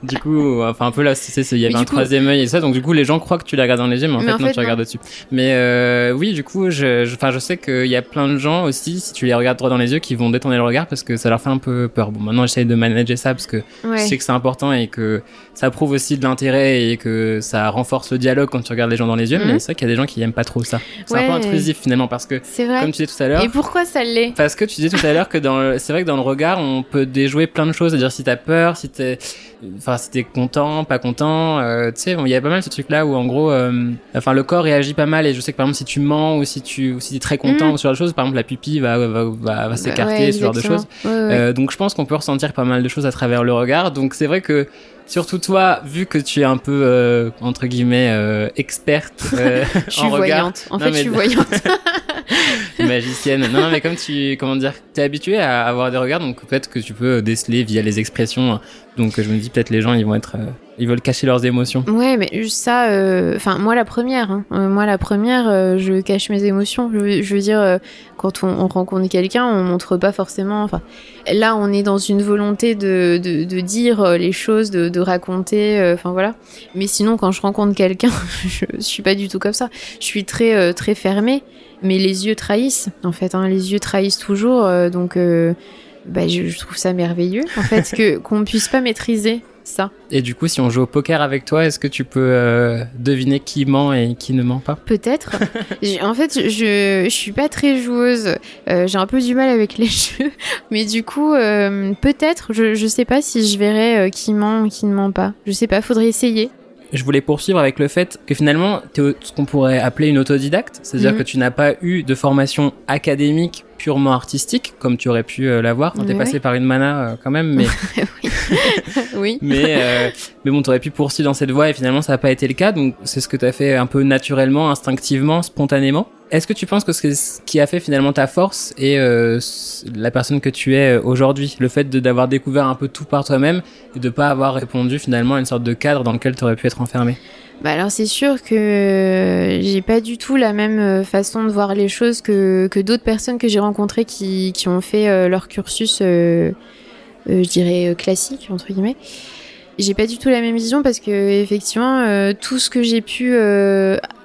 Du coup, enfin, un peu là, il y avait un coup- troisième œil et ça. Donc, du coup, les gens croient que tu les regardes dans les yeux, mais en Mais fait, en non, fait, tu non. regardes au-dessus. Mais euh, oui, du coup, je, je, sais qu'il y a plein de gens aussi, si tu les regardes droit dans les yeux, qui vont détourner le regard parce que ça leur fait un peu peur. Bon, maintenant, j'essaie de manager ça parce que Ouais. je sais que c'est important et que ça prouve aussi de l'intérêt et que ça renforce le dialogue quand tu regardes les gens dans les yeux. Mhm. Mais c'est vrai qu'il y a des gens qui aiment pas trop ça. C'est un peu intrusif finalement parce que, vrai. comme tu disais tout à l'heure, Et pourquoi ça l'est? Parce que tu disais tout à l'heure que dans le- c'est vrai que dans le regard on peut déjouer plein de choses, c'est-à-dire si t'as peur, si t'es, enfin t'es content, pas content, euh, tu sais, bon, il y a pas mal ce truc là où en gros, euh, enfin le corps réagit pas mal et je sais que par exemple si tu mens ou si tu, ou si t'es très content Mhm. ou ce genre de choses, par exemple la pupille va va va, va s'écarter, Ouais, ce genre de choses. Ouais, ouais. Euh, donc je pense qu'on peut ressentir pas mal de choses à travers le regard. Donc c'est vrai que surtout toi, vu que tu es un peu euh, entre guillemets euh, experte euh, je suis en regard, voyante. En Non, fait, mais- je suis voyante. magicienne. Non, mais comme tu comment dire, t'es habitué à avoir des regards, donc peut-être que tu peux déceler via les expressions. Donc je me dis peut-être les gens ils vont être, euh, ils veulent cacher leurs émotions. Ouais, mais juste ça, euh, enfin moi la première, hein. Euh, moi la première, euh, je cache mes émotions. Je, veux- dire, euh, quand on, on rencontre quelqu'un, on montre pas forcément. Enfin, là, on est dans une volonté de, de, dire euh, les choses, de, de raconter. euh, Enfin voilà. Mais sinon, quand je rencontre quelqu'un, je, suis pas du tout comme ça. Je suis très euh, très fermée, mais les yeux trahissent. En fait, hein, les yeux trahissent toujours. euh, donc, euh, bah, je, je trouve ça merveilleux. En fait, que qu'on puisse pas maîtriser ça. Et du coup, si on joue au poker avec toi, est-ce que tu peux euh, deviner qui ment et qui ne ment pas? Peut-être. En fait, je, je suis pas très joueuse. Euh, J'ai un peu du mal avec les jeux. Mais du coup, euh, peut-être. Je, je sais pas si je verrai qui ment ou qui ne ment pas. Je sais pas, faudrait essayer. Je voulais poursuivre avec le fait que finalement, tu es ce qu'on pourrait appeler une autodidacte, c'est-à-dire Mhm. que tu n'as pas eu de formation académique purement artistique, comme tu aurais pu euh, l'avoir. T'es Ouais. passé par une mana euh, quand même, mais oui. mais euh, mais bon, t'aurais pu poursuivre dans cette voie et finalement ça n'a pas été le cas. Donc c'est ce que t'as fait un peu naturellement, instinctivement, spontanément. Est-ce que tu penses que c'est ce qui a fait finalement ta force et euh, la personne que tu es aujourd'hui, le fait de d'avoir découvert un peu tout par toi-même et de pas avoir répondu finalement à une sorte de cadre dans lequel t'aurais pu être enfermé? Bah alors c'est sûr que j'ai pas du tout la même euh, façon de voir les choses que, que d'autres personnes que j'ai rencontrées qui, qui ont fait euh, leur cursus, euh, je dirais, classique, entre guillemets. J'ai pas du tout la même vision parce que effectivement tout ce que j'ai pu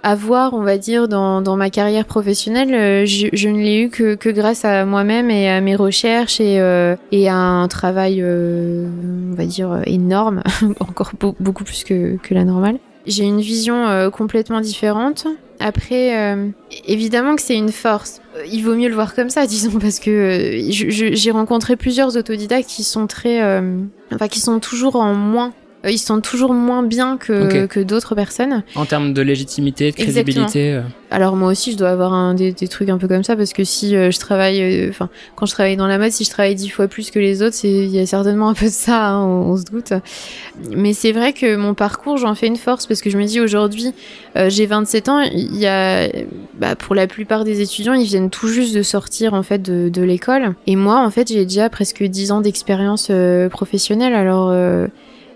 avoir, on va dire, dans, dans ma carrière professionnelle, je, ne l'ai eu que, que grâce à moi-même et à mes recherches et, et à un travail, on va dire, énorme, encore beau- beaucoup plus que, que la normale. J'ai une vision euh, complètement différente. Après, euh, évidemment que c'est une force. Euh, Il vaut mieux le voir comme ça, disons, parce que euh, j'ai rencontré plusieurs autodidactes qui sont très, euh, enfin, qui sont toujours en moins. Euh, Ils sont toujours moins bien que, que d'autres personnes. en termes de légitimité, de crédibilité. euh. Alors moi aussi, je dois avoir un, des, des trucs un peu comme ça parce que si euh, je travaille, euh, enfin, quand je travaille dans la mode, si je travaille dix fois plus que les autres, il y a certainement un peu de ça, hein, on, on se doute. Mais c'est vrai que mon parcours, j'en fais une force parce que je me dis aujourd'hui, euh, j'ai 27 ans, il y a, bah, pour la plupart des étudiants, ils viennent tout juste de sortir en fait de, de l'école, et moi, en fait, j'ai déjà presque 10 ans d'expérience euh, professionnelle, alors.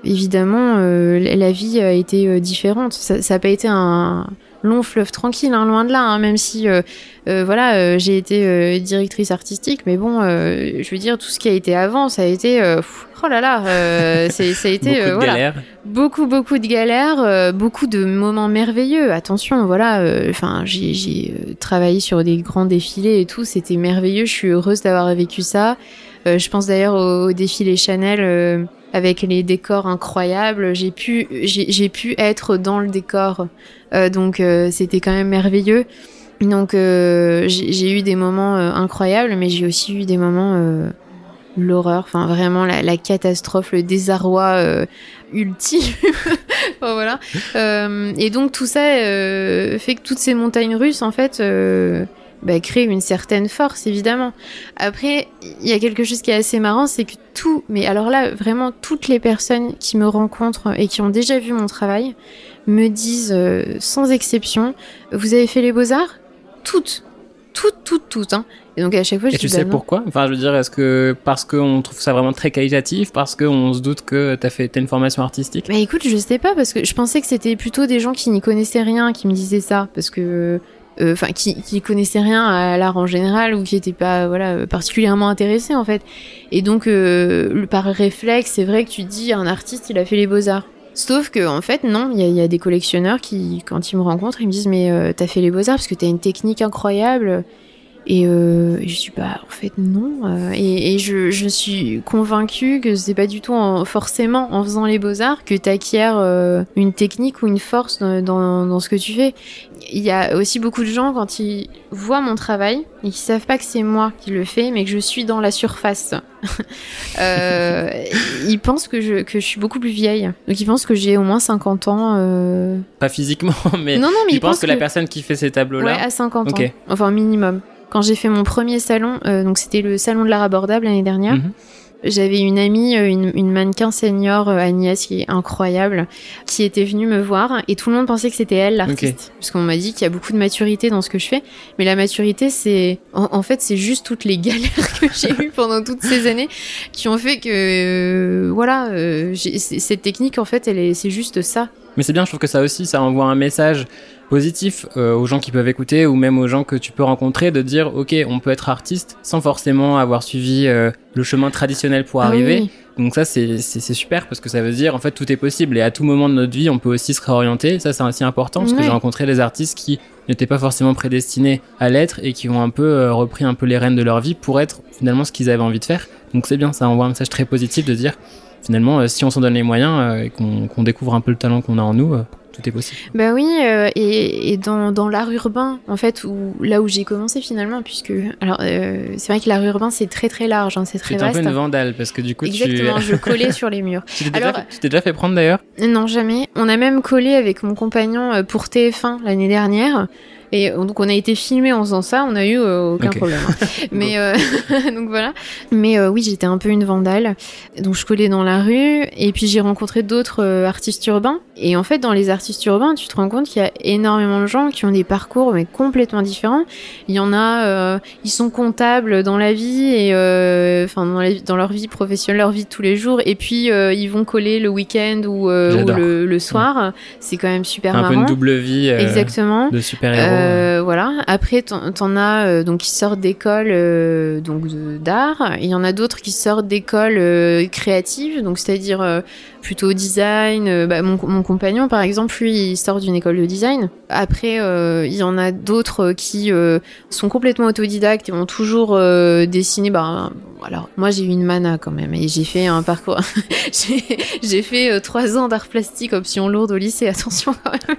Évidemment, euh, la vie a été euh, différente. Ça n'a pas été un, long fleuve tranquille, hein, loin de là. hein, même si, euh, euh, voilà, euh, j'ai été directrice artistique, mais bon, je veux dire, tout ce qui a été avant, ça a été, pff, oh là là, ça a été, Beaucoup de voilà, galères. beaucoup, beaucoup de galères, beaucoup de moments merveilleux. Attention, voilà, enfin, j'ai travaillé sur des grands défilés et tout, c'était merveilleux. Je suis heureuse d'avoir vécu ça. Je pense d'ailleurs au, au défilé Chanel. Avec les décors incroyables, j'ai pu, j'ai pu être dans le décor, Euh, donc euh, c'était quand même merveilleux. Donc euh, j'ai eu des moments incroyables, mais j'ai aussi eu des moments l'horreur, enfin vraiment la, catastrophe, le désarroi ultime. Voilà. Et donc tout ça fait que toutes ces montagnes russes, en fait, bah, créent une certaine force, évidemment. Après, il y a quelque chose qui est assez marrant, c'est que tout, mais alors là, vraiment toutes les personnes qui me rencontrent et qui ont déjà vu mon travail me disent euh, sans exception, vous avez fait les beaux-arts? Toutes. Toutes, toutes, toutes. Hein. Et donc à chaque fois, je Et tu sais bah pourquoi? Enfin, je veux dire, est-ce que parce qu'on trouve ça vraiment très qualitatif, parce qu'on se doute que t'as fait une formation artistique? Bah écoute, je sais pas parce que je pensais que c'était plutôt des gens qui n'y connaissaient rien qui me disaient ça parce que euh, enfin qui qui connaissaient rien à l'art en général ou qui étaient pas voilà particulièrement intéressés en fait. Et donc euh, par réflexe, c'est vrai que tu dis un artiste, il a fait les beaux-arts. Sauf que en fait non, il y a, des collectionneurs qui quand ils me rencontrent, ils me disent mais euh, t'as fait les beaux-arts parce que t'as une technique incroyable. Et, je dis bah en fait non. Et je, suis convaincue que c'est pas du tout en- forcément en faisant les beaux arts que t'acquiers une technique ou une force dans ce que tu fais. Il y a aussi beaucoup de gens quand ils voient mon travail et qui savent pas que c'est moi qui le fais, mais que je suis dans la surface. euh, ils pensent que je que je suis beaucoup plus vieille. Donc ils pensent que j'ai au moins 50 ans. euh. Pas physiquement, mais non non mais tu ils pensent que, la personne qui fait ces Ouais, tableaux-là, à 50 Ok. ans. Enfin, minimum. Quand j'ai fait mon premier salon, euh, donc c'était le salon de l'art abordable l'année dernière, Mhm. J'avais une amie, euh, une, une mannequin senior, euh, Agnès, qui est incroyable, qui était venue me voir et tout le monde pensait que c'était elle l'artiste. Parce qu'on m'a dit qu'il y a beaucoup de maturité dans ce que je fais. Mais la maturité, c'est. En, en fait, c'est juste toutes les galères que j'ai eues pendant toutes ces années qui ont fait que. euh, voilà, euh, cette technique, en fait, elle est, c'est juste ça. Mais c'est bien, je trouve que ça aussi, ça envoie un message positif euh, aux gens qui peuvent écouter ou même aux gens que tu peux rencontrer de dire ok on peut être artiste sans forcément avoir suivi euh, le chemin traditionnel pour Ah arriver. Oui. donc ça c'est super parce que ça veut dire en fait tout est possible. Et à tout moment de notre vie on peut aussi se réorienter. Ça c'est aussi important parce que j'ai rencontré des artistes qui n'étaient pas forcément prédestinés à l'être et qui ont un peu euh, repris un peu les rênes de leur vie pour être finalement ce qu'ils avaient envie de faire. Donc c'est bien ça envoie un message très positif de dire finalement euh, si on s'en donne les moyens euh, et qu'on découvre un peu le talent qu'on a en nous euh, tout est possible Bah oui, euh, et, et dans, dans l'art urbain, en fait, où, là où j'ai commencé finalement, puisque. Alors, euh, c'est vrai que l'art urbain, c'est très très large, hein, c'est très es un peu vaste. une vandale parce que du coup Exactement, tu je collais sur les murs. tu t'es déjà, fait- déjà prendre d'ailleurs? Non, jamais. On a même collé avec mon compagnon pour TF1 l'année dernière. Et euh, donc on a été filmé en faisant ça, on a eu euh, aucun problème. hein. Mais euh, donc voilà. Mais euh, oui, j'étais un peu une vandale. Donc je collais dans la rue et puis j'ai rencontré d'autres artistes urbains. Et en fait, dans les artistes urbains, tu te rends compte qu'il y a énormément de gens qui ont des parcours mais complètement différents. Il y en a, euh, ils sont comptables dans la vie et euh, enfin dans, la vie- dans leur vie professionnelle, leur vie de tous les jours. Et puis euh, ils vont coller le week-end ou, euh, ou le, le soir. C'est quand même super un peu marrant. une double vie euh, Exactement. de super-héros Euh, voilà. Après, t'en as euh, donc qui sortent d'écoles euh, donc d'art. Il y en a d'autres qui sortent d'écoles euh, créatives, donc c'est-à-dire euh, plutôt design. Euh, bah, mon, compagnon, par exemple, lui, il sort d'une école de design. Après, euh, il y en a d'autres qui euh, sont complètement autodidactes et vont toujours euh, dessiner. Bah, alors, moi, j'ai eu une mana quand même et j'ai fait un parcours. j'ai fait trois ans d'art plastique option lourde au lycée. Attention quand même.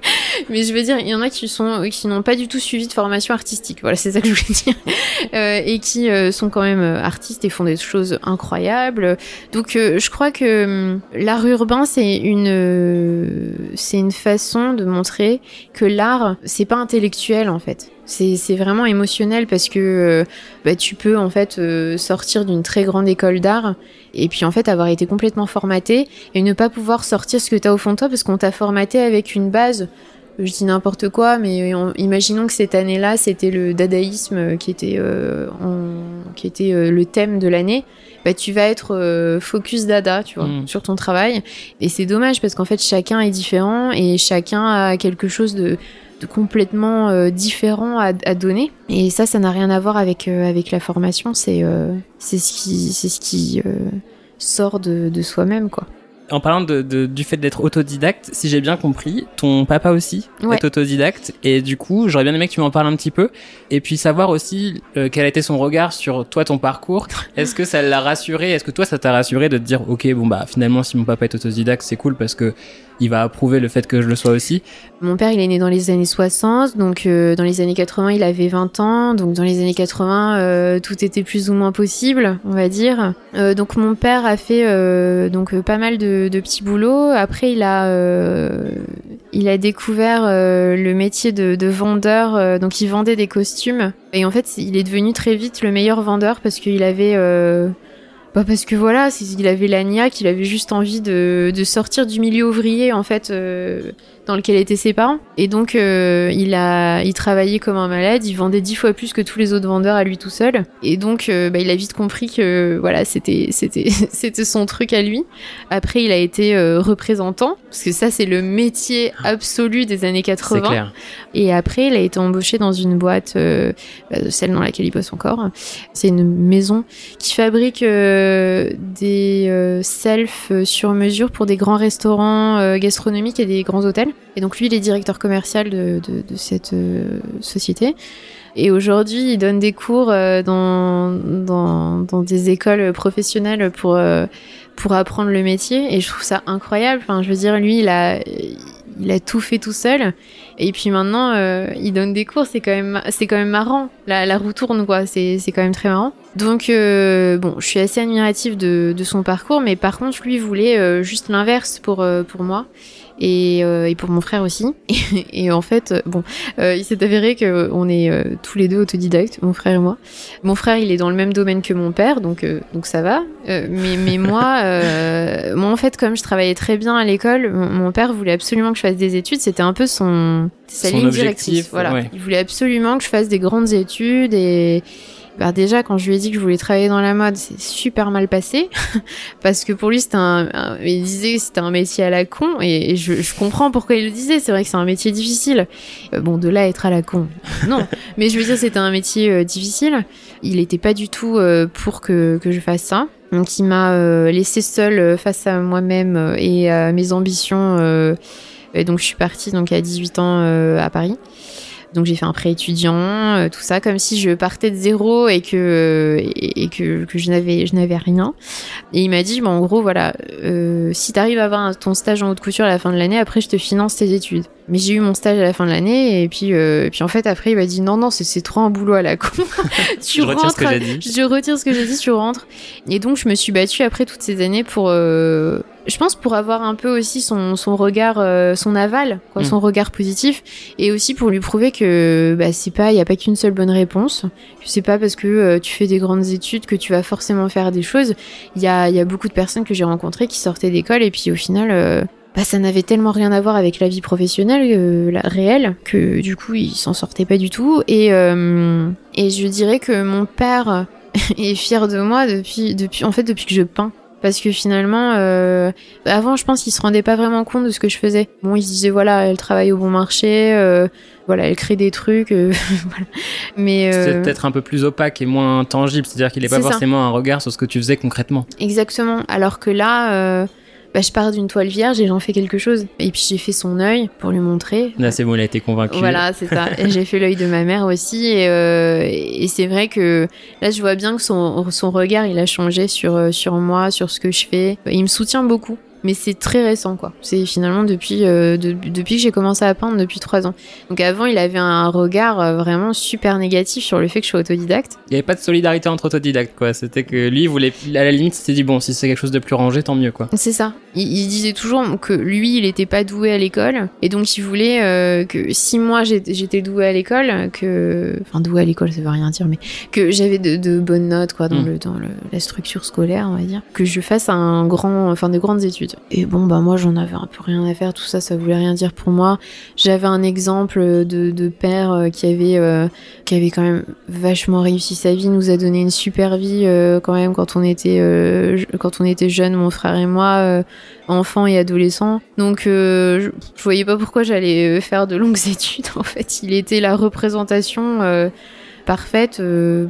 Mais je veux dire, il y en a qui sont qui n'ont pas du tout suivi de formation artistique. Voilà, c'est ça que je voulais dire. Et qui sont quand même artistes et font des choses incroyables. Donc, je crois que hum, l'art urbain, c'est une c'est une façon de montrer que l'art, c'est pas intellectuel en fait. C'est c'est vraiment émotionnel parce que euh, bah, tu peux en fait euh, sortir d'une très grande école d'art et puis en fait avoir été complètement formaté et ne pas pouvoir sortir ce que tu as au fond de toi parce qu'on t'a formaté avec une base je dis n'importe quoi, mais on- imaginons que cette année-là, c'était le dadaïsme qui était, euh, en- qui était euh, le thème de l'année. Bah, tu vas être euh, focus dada, tu vois, Mm. sur ton travail. Et c'est dommage parce qu'en fait, chacun est différent et chacun a quelque chose de de complètement différent à, à donner. Et ça, ça n'a rien à voir avec avec la formation. C'est c'est ce qui c'est ce qui sort de, de soi-même, quoi. En parlant de, de- du fait d'être autodidacte, si j'ai bien compris, ton papa aussi Ouais. est autodidacte et du coup, j'aurais bien aimé que tu m'en parles un petit peu et puis savoir aussi euh, quel a été son regard sur toi, ton parcours. Est-ce que ça l'a rassuré? Est-ce que toi, ça t'a rassuré de te dire, ok, bon bah finalement, si mon papa est autodidacte, c'est cool parce que il va approuver le fait que je le sois aussi. Mon père, il est né dans les années 60, donc euh, dans les années 80, il avait 20 ans, donc dans les années 80, euh, tout était plus ou moins possible, on va dire. Euh, donc mon père a fait euh, donc euh, pas mal de, de petits boulots. Après, il a euh, il a découvert le métier de, de vendeur, donc il vendait des costumes. Et en fait, il est devenu très vite le meilleur vendeur parce qu'il avait bah parce que voilà, il avait la niaque, il avait juste envie de, de sortir du milieu ouvrier en fait euh, dans lequel étaient ses parents. Et donc euh, il a, il travaillait comme un malade, il vendait dix fois plus que tous les autres vendeurs à lui tout seul. Et donc euh, bah, il a vite compris que voilà, c'était, c'était, c'était son truc à lui. Après il a été euh, représentant parce que ça c'est le métier absolu des années C'est 80. clair. Et après, il a été embauché dans une boîte, bah, celle dans laquelle il bosse encore. C'est une maison qui fabrique des selfs sur mesure pour des grands restaurants gastronomiques et des grands hôtels. Et donc lui, il est directeur commercial de, cette euh, société. Et aujourd'hui, il donne des cours euh, dans, dans, des écoles professionnelles pour, euh, pour apprendre le métier. Et je trouve ça incroyable. Enfin, je veux dire, lui, il a, il a tout fait tout seul. Et puis maintenant, il donne des cours, c'est quand même, quand même marrant. La, la roue tourne, quoi. C'est quand même très marrant. Donc, euh, bon, je suis assez admirative de, de son parcours, mais par contre, lui voulait euh, juste l'inverse pour, euh, pour moi. Et, euh, et pour mon frère aussi. Et, et en fait, euh, bon, euh, il s'est avéré que on est euh, tous les deux autodidactes, mon frère et moi. Mon frère, il est dans le même domaine que mon père, donc euh, donc ça va. Euh, mais mais moi, euh, moi en fait, comme je travaillais très bien à l'école, mon, mon père voulait absolument que je fasse des études. C'était un peu son sa Son ligne objectif, directrice. Voilà, ouais. il voulait absolument que je fasse des grandes études et bah déjà quand je lui ai dit que je voulais travailler dans la mode, c'est super mal passé parce que pour lui c'était un, un- il disait que c'était un métier à la con et, et je, je comprends pourquoi il le disait. C'est vrai que c'est un métier difficile. Euh, bon, de là à être à la con, non. Mais je veux dire c'était un métier euh, difficile. Il était pas du tout euh, pour que que je fasse ça. Donc il m'a laissé seule face à moi-même et à mes ambitions. et donc je suis partie donc à 18 ans à Paris. Donc j'ai fait un prêt étudiant, euh, tout ça, comme si je partais de zéro et que je n'avais rien. Et il m'a dit, bon, en gros, voilà, euh, si t'arrives à avoir ton stage en haute couture à la fin de l'année, après je te finance tes études. Mais j'ai eu mon stage à la fin de l'année et puis euh, et puis en fait après il m'a dit non non c'est trop un boulot à la con. tu Je retire ce que rentres, j'ai dit. je retire ce que j'ai dit, tu rentres. Et donc je me suis battue après toutes ces années pour, euh, je pense pour avoir un peu aussi son, son regard, euh, son aval, quoi, Mm. son regard positif, et aussi pour lui prouver que bah, c'est pas, il y a pas qu'une seule bonne réponse. C'est pas parce que euh, tu fais des grandes études que tu vas forcément faire des choses. Il y a, il y a beaucoup de personnes que j'ai rencontrées qui sortaient d'école et puis au final. Bah, ça n'avait tellement rien à voir avec la vie professionnelle euh, la, réelle que du coup ils s'en sortaient pas du tout et euh, et je dirais que mon père est fier de moi depuis depuis en fait depuis que je peins parce que finalement euh, avant je pense qu'il se rendait pas vraiment compte de ce que je faisais bon il se disait voilà elle travaille au bon marché euh, voilà elle crée des trucs euh, voilà mais C'est peut-être un peu plus opaque et moins tangible, c'est-à-dire qu'il n'est pas ça. forcément un regard sur ce que tu faisais concrètement. Exactement. Alors que là, bah, je pars d'une toile vierge et j'en fais quelque chose. Et puis j'ai fait son œil pour lui montrer. Là, c'est bon, il a été convaincu. Voilà, c'est ça. Et j'ai fait l'œil de ma mère aussi. Et, euh, et c'est vrai que là, je vois bien que son, son regard, il a changé sur, euh, sur moi, sur ce que je fais. Il me soutient beaucoup. Mais c'est très récent, quoi. C'est finalement depuis, euh, de- depuis que j'ai commencé à peindre, depuis trois ans. Donc avant, il avait un regard euh, vraiment super négatif sur le fait que je sois autodidacte. Il n'y avait pas de solidarité entre autodidactes, quoi. C'était que lui, il voulait, à la limite, s'était dit, bon, si c'est quelque chose de plus rangé, tant mieux, quoi. C'est ça. Il, il disait toujours que lui, il était pas doué à l'école, et donc il voulait euh, que si moi j'étais doué à l'école, que, enfin doué à l'école, ça veut rien dire, mais que j'avais de, de bonnes notes quoi dans Mm. le dans le, la structure scolaire, on va dire, que je fasse un grand, enfin de grandes études. Et bon bah moi j'en avais un peu rien à faire, tout ça, ça voulait rien dire pour moi. J'avais un exemple de, de père euh, qui avait euh, qui avait quand même vachement réussi sa vie, nous a donné une super vie euh, quand même quand on était quand on était jeunes, mon frère et moi. Euh, enfant et adolescent. Donc euh, je, voyais pas pourquoi j'allais euh, faire de longues études. En fait, il était la représentation euh, parfaite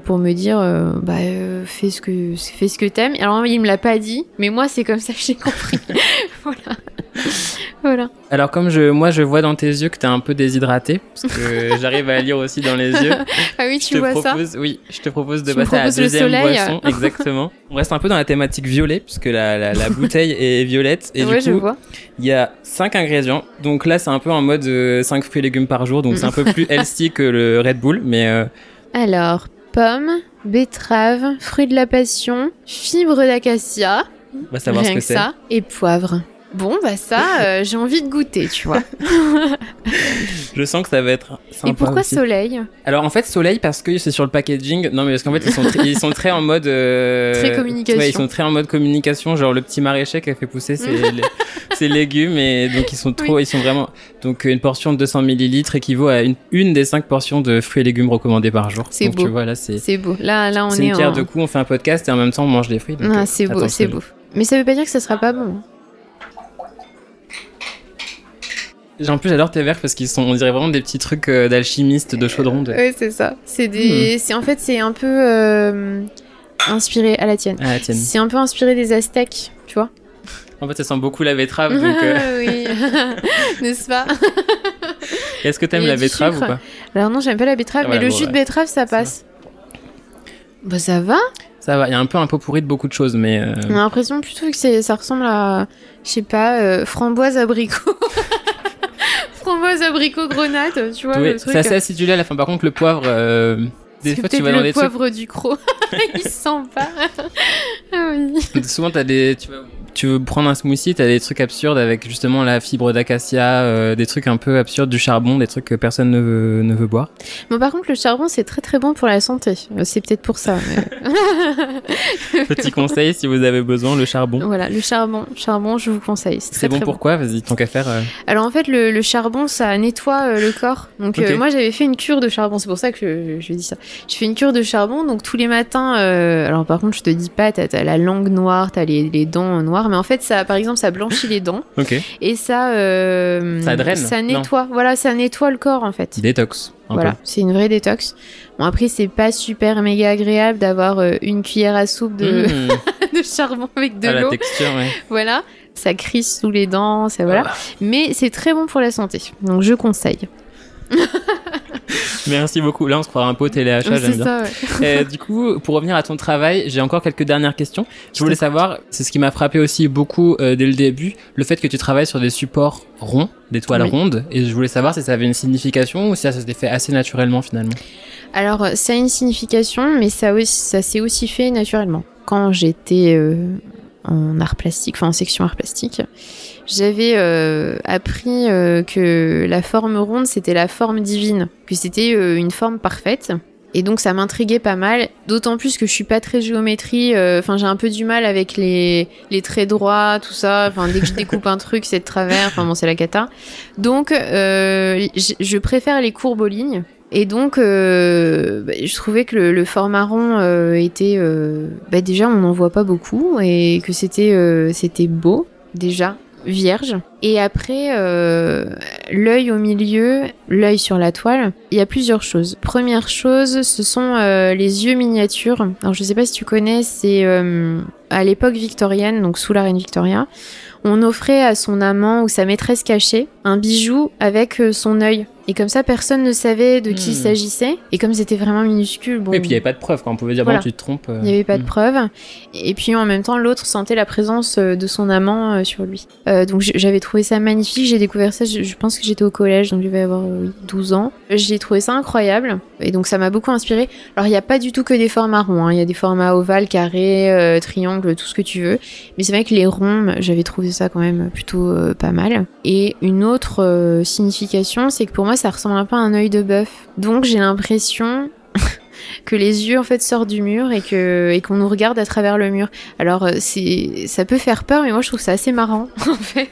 pour me dire bah fais ce que fais ce que t'aimes. Alors il me l'a pas dit, mais moi c'est comme ça que j'ai compris. voilà. Voilà. Alors comme je, moi je vois dans tes yeux que t'es un peu déshydraté, parce que j'arrive à lire aussi dans les yeux. Ah oui, tu vois ça oui, je te propose de Tu passer à la deuxième boisson, exactement. On reste un peu dans la thématique violet, puisque la, la, la bouteille est violette, et Ouais, du je coup, vois. il y a cinq ingrédients. Donc là, c'est un peu en mode 5 fruits et légumes par jour, donc c'est un peu plus healthy que le Red Bull, mais euh, Alors, pommes, betteraves, fruits de la passion, fibres d'acacia, rien ce que ça, et poivre. Bon, bah ça, euh, j'ai envie de goûter, tu vois. Je sens que ça va être sympa et pourquoi aussi. soleil? Alors en fait soleil parce que c'est sur le packaging. Non mais parce qu'en fait ils sont très, ils sont très en mode euh, Très communication. Ouais, ils sont très en mode communication. Genre le petit maraîcher qui a fait pousser ses, lé- ses légumes et donc ils sont trop, ils sont vraiment. Donc une portion de 200 millilitres équivaut à une, une des cinq portions de fruits et légumes recommandés par jour. C'est beau. tu vois là c'est C'est beau. Là, là, on c'est est une pierre en. de coups. On fait un podcast et en même temps on mange des fruits. donc, Ah, euh, c'est beau, c'est beau. Mais ça veut pas dire que ça sera pas bon. J'ai- En plus j'adore tes verres parce qu'ils sont, on dirait vraiment des petits trucs euh, d'alchimistes de chaudron. De... Ouais, c'est ça. C'est des. C'est en fait, c'est un peu euh, inspiré à la tienne. La tienne. C'est un peu inspiré des Aztèques, tu vois. En fait ça sent beaucoup la betterave. Donc euh, oui, n'est-ce pas? Est-ce que t'aimes la betterave ou pas? Alors non, j'aime pas la betterave, Ah mais le bon, jus de betterave, ça passe. Bah ça va. Ça va. Il y a un peu un pot pourri de beaucoup de choses mais. euh, On a l'impression plutôt que ça ressemble à, je sais pas, euh, framboise abricot. framboise abricot grenade, tu vois Oui, le truc. c'est assez acidulé à la fin. Par contre, le poivre, euh, des fois, tu vas dans le des poivre du croc. Il sent pas. ah oui. Souvent, des, tu vas, tu veux prendre un smoothie, t'as des trucs absurdes avec justement la fibre d'acacia, euh, des trucs un peu absurdes, du charbon, des trucs que personne ne veut, ne veut boire. Bon, par contre, le charbon, c'est très très bon pour la santé. Euh, C'est peut-être pour ça. mais- Petit conseil si vous avez besoin, le charbon. voilà, le charbon, charbon, je vous conseille. C'est, bon pourquoi Vas-y, tant qu'à faire. euh, Alors en fait, le, le charbon, ça nettoie euh, le corps. Donc moi, j'avais fait une cure de charbon. C'est pour ça que je, je dis ça. Je fais une cure de charbon. Donc tous les matins. alors par contre, je te dis pas, t'as, t'as la langue noire, t'as les, les dents noires, mais en fait, ça, par exemple, ça blanchit les dents et ça. euh, Ça draine Ça Non. nettoie. Voilà, ça nettoie le corps en fait. Détox. Voilà, c'est une vraie détox. Bon après, c'est pas super méga agréable d'avoir euh, une cuillère à soupe de, Mmh. de charbon avec de Ah, la l'eau. texture, ouais. Voilà. Ça crisse sous les dents, ça voilà. Ah. Mais c'est très bon pour la santé. Donc je conseille. Merci beaucoup. Là, on se croira un peu au téléachat, j'aime bien. ça, ouais. Euh, du coup, pour revenir à ton travail, j'ai encore quelques dernières questions. Je voulais savoir, c'est ce qui m'a frappé aussi beaucoup euh, dès le début, le fait que tu travailles sur des supports ronds, des toiles Oui. rondes, et je voulais savoir si ça avait une signification ou si ça s'était fait assez naturellement finalement. Alors, euh, ça a une signification, mais ça, aussi- ça s'est aussi fait naturellement. Quand j'étais euh, en art plastique, enfin en section art plastique, j'avais euh, appris euh, que la forme ronde, c'était la forme divine, que c'était euh, une forme parfaite. Et donc ça m'intriguait pas mal, d'autant plus que je suis pas très géométrie, euh, enfin j'ai un peu du mal avec les, les traits droits, tout ça, enfin dès que je découpe un truc c'est de travers, enfin bon c'est la cata. Donc euh, je préfère les courbes aux lignes, et donc, euh, bah, je trouvais que le, le format rond euh, était... euh, bah, déjà, on n'en voit pas beaucoup et que c'était euh, c'était beau, déjà, vierge. Et après, euh, l'œil au milieu, l'œil sur la toile, il y a plusieurs choses. Première chose, ce sont euh, les yeux miniatures. Alors, je sais pas si tu connais, c'est euh, à l'époque victorienne, donc sous la reine Victoria, on offrait à son amant ou sa maîtresse cachée un bijou avec son œil. Et comme ça, personne ne savait de qui il Hmm. s'agissait. Et comme c'était vraiment minuscule, bon, Et puis il n'y avait pas de preuve, quand on pouvait dire, Voilà. bon, tu te trompes. euh, il n'y avait pas de hmm. preuve. Et puis en même temps, l'autre sentait la présence euh, de son amant euh, sur lui. Euh, donc j'avais trouvé ça magnifique. J'ai découvert ça, je, je pense que j'étais au collège, donc je devais avoir euh, oui, 12 ans. J'ai trouvé ça incroyable. Et donc ça m'a beaucoup inspiré. Alors il n'y a pas du tout que des formats ronds. hein. Il y a des formats ovales, carrés, euh, triangles, tout ce que tu veux. Mais c'est vrai que les ronds, j'avais trouvé ça quand même plutôt euh, pas mal. Et une autre euh, signification, c'est que pour moi, ça ressemble un peu à un œil de bœuf. Donc j'ai l'impression que les yeux en fait sortent du mur et que et qu'on nous regarde à travers le mur. Alors euh, c'est ça peut faire peur, mais moi je trouve ça assez marrant en fait.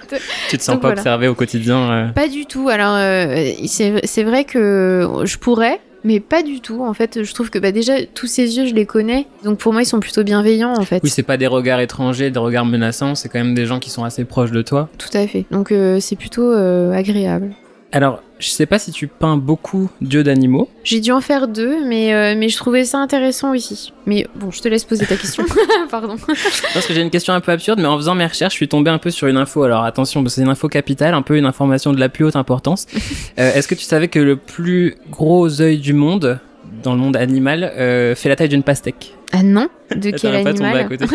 Tu te sens Donc pas voilà. observé au quotidien. euh. Pas du tout. Alors euh, c'est c'est vrai que je pourrais. mais pas du tout. En fait, je trouve que bah, déjà tous ces yeux, je les connais, donc pour moi, ils sont plutôt bienveillants en fait. Oui, c'est pas des regards étrangers, des regards menaçants, c'est quand même des gens qui sont assez proches de toi. Tout à fait. Donc euh, c'est plutôt euh, agréable. Alors, je sais pas si tu peins beaucoup d'yeux d'animaux. J'ai dû en faire deux, mais, euh, mais je trouvais ça intéressant aussi. Mais bon, je te laisse poser ta question. Pardon. Parce que j'ai une question un peu absurde, mais en faisant mes recherches, je suis tombé un peu sur une info. Alors attention, parce que c'est une info capitale, un peu une information de la plus haute importance. Euh, Est-ce que tu savais que le plus gros œil du monde, dans le monde animal, euh, fait la taille d'une pastèque? Ah non? De quel pas tombé à animal côté.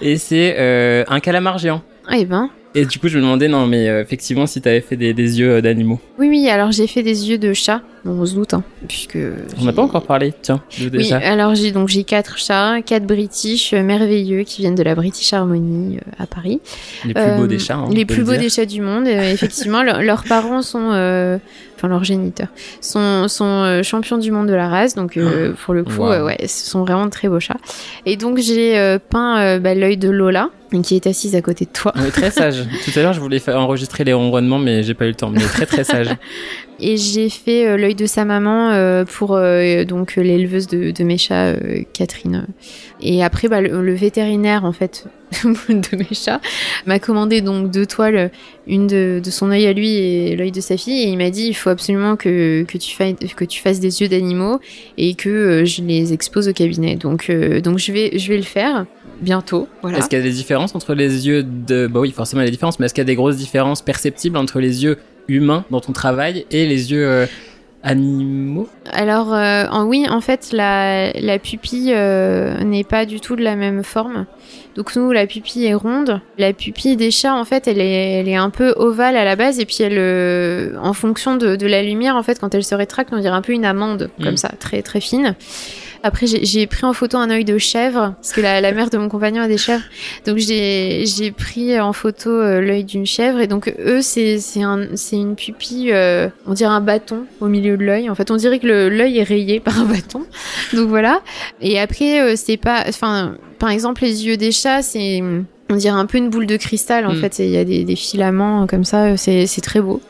Et c'est euh, un calamar géant. Eh ben. Et du coup, je me demandais, non, mais euh, effectivement, si t'avais fait des, des yeux euh, d'animaux. Oui, oui, alors j'ai fait des yeux de chat. On se doute, hein, puisque... On n'a pas encore parlé, tiens, de Oui, déjà. alors j'ai donc j'ai quatre chats, quatre British euh, merveilleux qui viennent de la British Harmony euh, à Paris. Les plus beaux Euh, des chats. hein, les plus le beaux dire. des chats du monde. euh, effectivement, leur- leurs parents sont, enfin leurs géniteurs, sont, sont champions du monde de la race. Donc euh, pour le coup, Wow. ouais, ce sont vraiment de très beaux chats. Et donc j'ai peint bah, l'œil de Lola, qui est assise à côté de toi. Oui, très sage. Tout à l'heure, je voulais enregistrer les ronronnements, mais j'ai pas eu le temps. Mais très très sage. Et j'ai fait euh, l'œil de sa maman euh, pour euh, donc l'éleveuse de, mes chats, Catherine. Et après, bah, le, vétérinaire en fait de mes chats m'a commandé donc deux toiles, une de, son œil à lui et l'œil de sa fille. Et il m'a dit il faut absolument que, que, tu, fasses, des yeux d'animaux et que je les expose au cabinet. Donc, donc je, vais, je vais le faire bientôt. Voilà. Est-ce qu'il y a des différences entre les yeux de. Bah oui, forcément, il y a des différences, mais est-ce qu'il y a des grosses différences perceptibles entre les yeux humains dans ton travail et les yeux euh, animaux? Alors euh, en, oui, en fait, la, la pupille euh, n'est pas du tout de la même forme. Donc nous, la pupille est ronde. La pupille des chats, en fait, elle est, elle est un peu ovale à la base, et puis elle, euh, en fonction de, de la lumière, en fait, quand elle se rétracte, on dirait un peu une amande, Mm. comme ça, très très fine. Après, j'ai- pris en photo un œil de chèvre, parce que la, la mère de mon compagnon a des chèvres. Donc j'ai pris en photo euh, l'œil d'une chèvre, et donc eux, c'est un- une pupille, euh, on dirait un bâton au milieu de l'œil. En fait, on dirait que l'œil est rayé par un bâton. Donc voilà. Et après, euh, c'est pas, enfin, par exemple, les yeux des chats, c'est, on dirait un peu une boule de cristal. En Mm. fait, il y a des, des filaments comme ça. C'est très beau.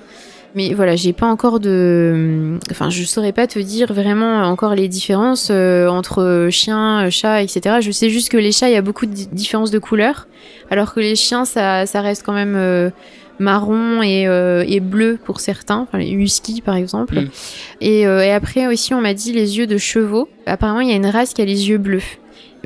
Mais voilà, j'ai pas encore de, enfin, je saurais pas te dire vraiment encore les différences euh, entre chien, chat, etc. Je sais juste que les chats, il y a beaucoup de di- différences de couleurs, alors que les chiens, ça, ça reste quand même euh, marron et, euh, et bleu pour certains, enfin les huskies par exemple. Mm. Et, euh, et après aussi, on m'a dit les yeux de chevaux. Apparemment, il y a une race qui a les yeux bleus.